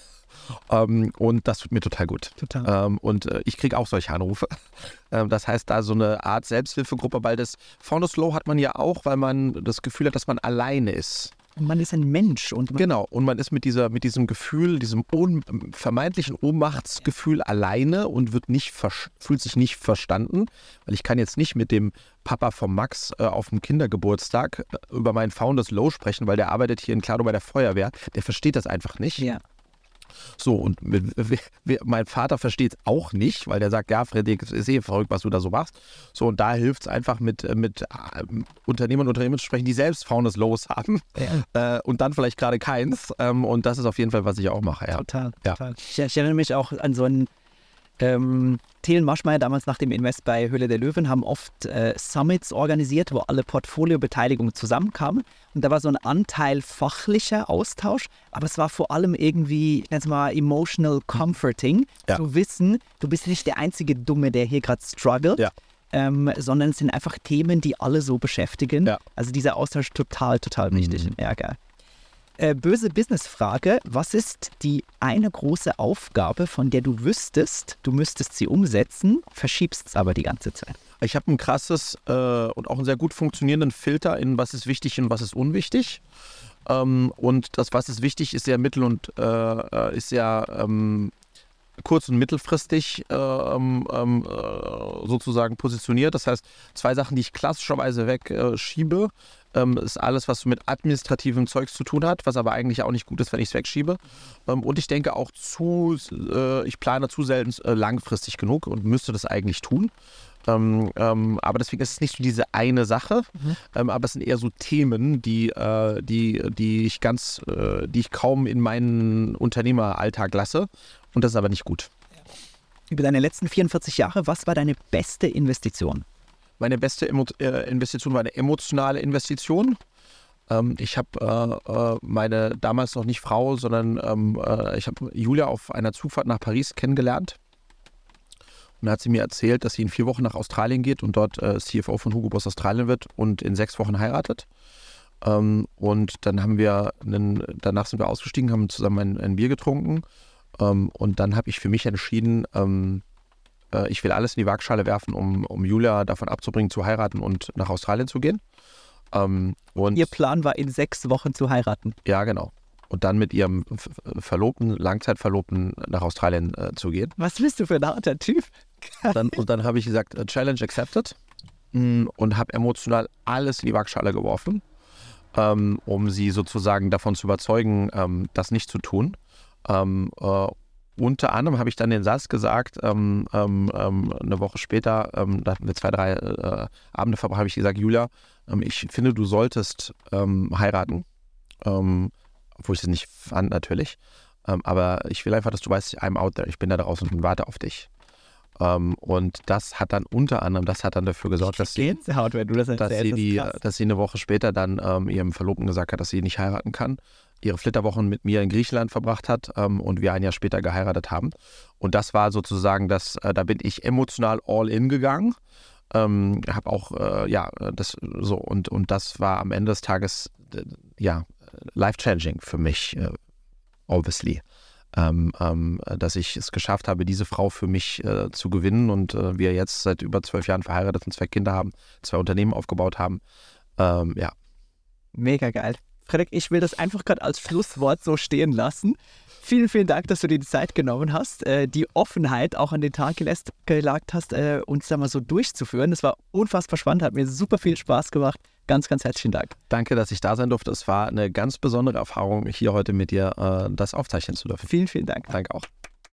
Ähm, und das tut mir total gut. Total. Ähm, und äh, ich kriege auch solche Anrufe. Ähm, das heißt, da so eine Art Selbsthilfegruppe, weil das Founders Low hat man ja auch, weil man das Gefühl hat, dass man alleine ist. Und man ist ein Mensch und Genau, und man ist mit, dieser, mit diesem Gefühl, diesem Ohn, vermeintlichen Ohnmachtsgefühl alleine und wird nicht fühlt sich nicht verstanden, weil ich kann jetzt nicht mit dem Papa von Max äh, auf dem Kindergeburtstag äh, über meinen Founders Low sprechen, weil der arbeitet hier in Klado bei der Feuerwehr. Der versteht das einfach nicht. ja. So, und mit, mein Vater versteht es auch nicht, weil der sagt, ja, Frederik, es ist eh verrückt, was du da so machst. So, und da hilft es einfach, mit, äh, mit äh, Unternehmern und Unternehmen zu sprechen, die selbst Founders Lows haben äh, und dann vielleicht gerade keins. Ähm, und das ist auf jeden Fall, was ich auch mache. Ja. Total, Ja. total. Ich, ich erinnere mich auch an so einen ähm, Thelen Maschmeyer damals nach dem Invest bei Höhle der Löwen haben oft äh, Summits organisiert, wo alle Portfoliobeteiligungen zusammenkamen. Und da war so ein Anteil fachlicher Austausch, aber es war vor allem irgendwie, ich nenne es mal, emotional comforting, Ja. zu wissen, du bist nicht der einzige Dumme, der hier gerade struggelt. Ja. Ähm, sondern es sind einfach Themen, die alle so beschäftigen. Ja. Also dieser Austausch total, total wichtig. Ja, geil. Äh, böse Businessfrage. Was ist die eine große Aufgabe, von der du wüsstest, du müsstest sie umsetzen, verschiebst es aber die ganze Zeit? Ich habe ein krasses äh, und auch einen sehr gut funktionierenden Filter in was ist wichtig und was ist unwichtig. Ähm, und das, was ist wichtig, ist sehr mittel- und äh, äh, ist sehr ähm, kurz- und mittelfristig äh, ähm, ähm, äh, sozusagen positioniert. Das heißt, zwei Sachen, die ich klassischerweise wegschiebe, schiebe, ähm, ist alles, was so mit administrativem Zeugs zu tun hat, was aber eigentlich auch nicht gut ist, wenn ich es wegschiebe. Ähm, und ich denke auch zu, äh, ich plane zu selten äh, langfristig genug und müsste das eigentlich tun. Ähm, ähm, aber deswegen ist es nicht so diese eine Sache, ähm, aber es sind eher so Themen, die, äh, die, die ich ganz, äh, die ich kaum in meinen Unternehmeralltag lasse. Und das ist aber nicht gut. Über deine letzten 44 Jahre, was war deine beste Investition? Meine beste Emo äh, Investition war eine emotionale Investition. Ähm, ich habe äh, äh, meine damals noch nicht Frau, sondern ähm, äh, ich habe Julia auf einer Zugfahrt nach Paris kennengelernt. Und da hat sie mir erzählt, dass sie in vier Wochen nach Australien geht und dort äh, CFO von Hugo Boss Australien wird und in sechs Wochen heiratet. Ähm, und dann haben wir, einen, danach sind wir ausgestiegen, haben zusammen ein, ein Bier getrunken. Ähm, und dann habe ich für mich entschieden, ähm, äh, ich will alles in die Waagschale werfen, um, um Julia davon abzubringen, zu heiraten und nach Australien zu gehen. Ähm, und Ihr Plan war, in sechs Wochen zu heiraten. ja, genau. Und dann mit ihrem Verlobten, Langzeitverlobten nach Australien äh, zu gehen. Was bist du für ein harter Typ? Dann, und dann habe ich gesagt, äh, Challenge accepted Mm, und habe emotional alles in die Waagschale geworfen, ähm, um sie sozusagen davon zu überzeugen, ähm, das nicht zu tun. Ähm, äh, unter anderem habe ich dann den Satz gesagt, ähm, ähm, ähm, eine Woche später, ähm, da hatten wir zwei, drei äh, Abende verbracht, habe ich gesagt, Julia, ähm, ich finde, du solltest heiraten. Obwohl ich es nicht fand, natürlich. Aber ich will einfach, dass du weißt, I'm out there, ich bin da draußen und warte auf dich. Ähm, und das hat dann unter anderem, das hat dann dafür gesorgt, dass sie, du das dass sie, die, dass sie eine Woche später dann ähm, ihrem Verlobten gesagt hat, dass sie nicht heiraten kann, ihre Flitterwochen mit mir in Griechenland verbracht hat ähm, und wir ein Jahr später geheiratet haben. Und das war sozusagen das, äh, da bin ich emotional all in gegangen. Ähm, habe auch, äh, ja, das so und, und das war am Ende des Tages, ja, life-changing für mich, äh, obviously. Ähm, ähm, dass ich es geschafft habe, diese Frau für mich äh, zu gewinnen und äh, wir jetzt seit über zwölf Jahren verheiratet und zwei Kinder haben, zwei Unternehmen aufgebaut haben. Ähm, ja, Mega geil. Frederik, ich will das einfach gerade als Schlusswort so stehen lassen. Vielen, vielen Dank, dass du dir die Zeit genommen hast, äh, die Offenheit auch an den Tag gelässt, gelagt hast, äh, uns da mal so durchzuführen. Das war unfassbar spannend, hat mir super viel Spaß gemacht. Ganz, ganz herzlichen Dank. Danke, dass ich da sein durfte. Es war eine ganz besondere Erfahrung, hier heute mit dir äh, das aufzeichnen zu dürfen. Vielen, vielen Dank. Danke auch.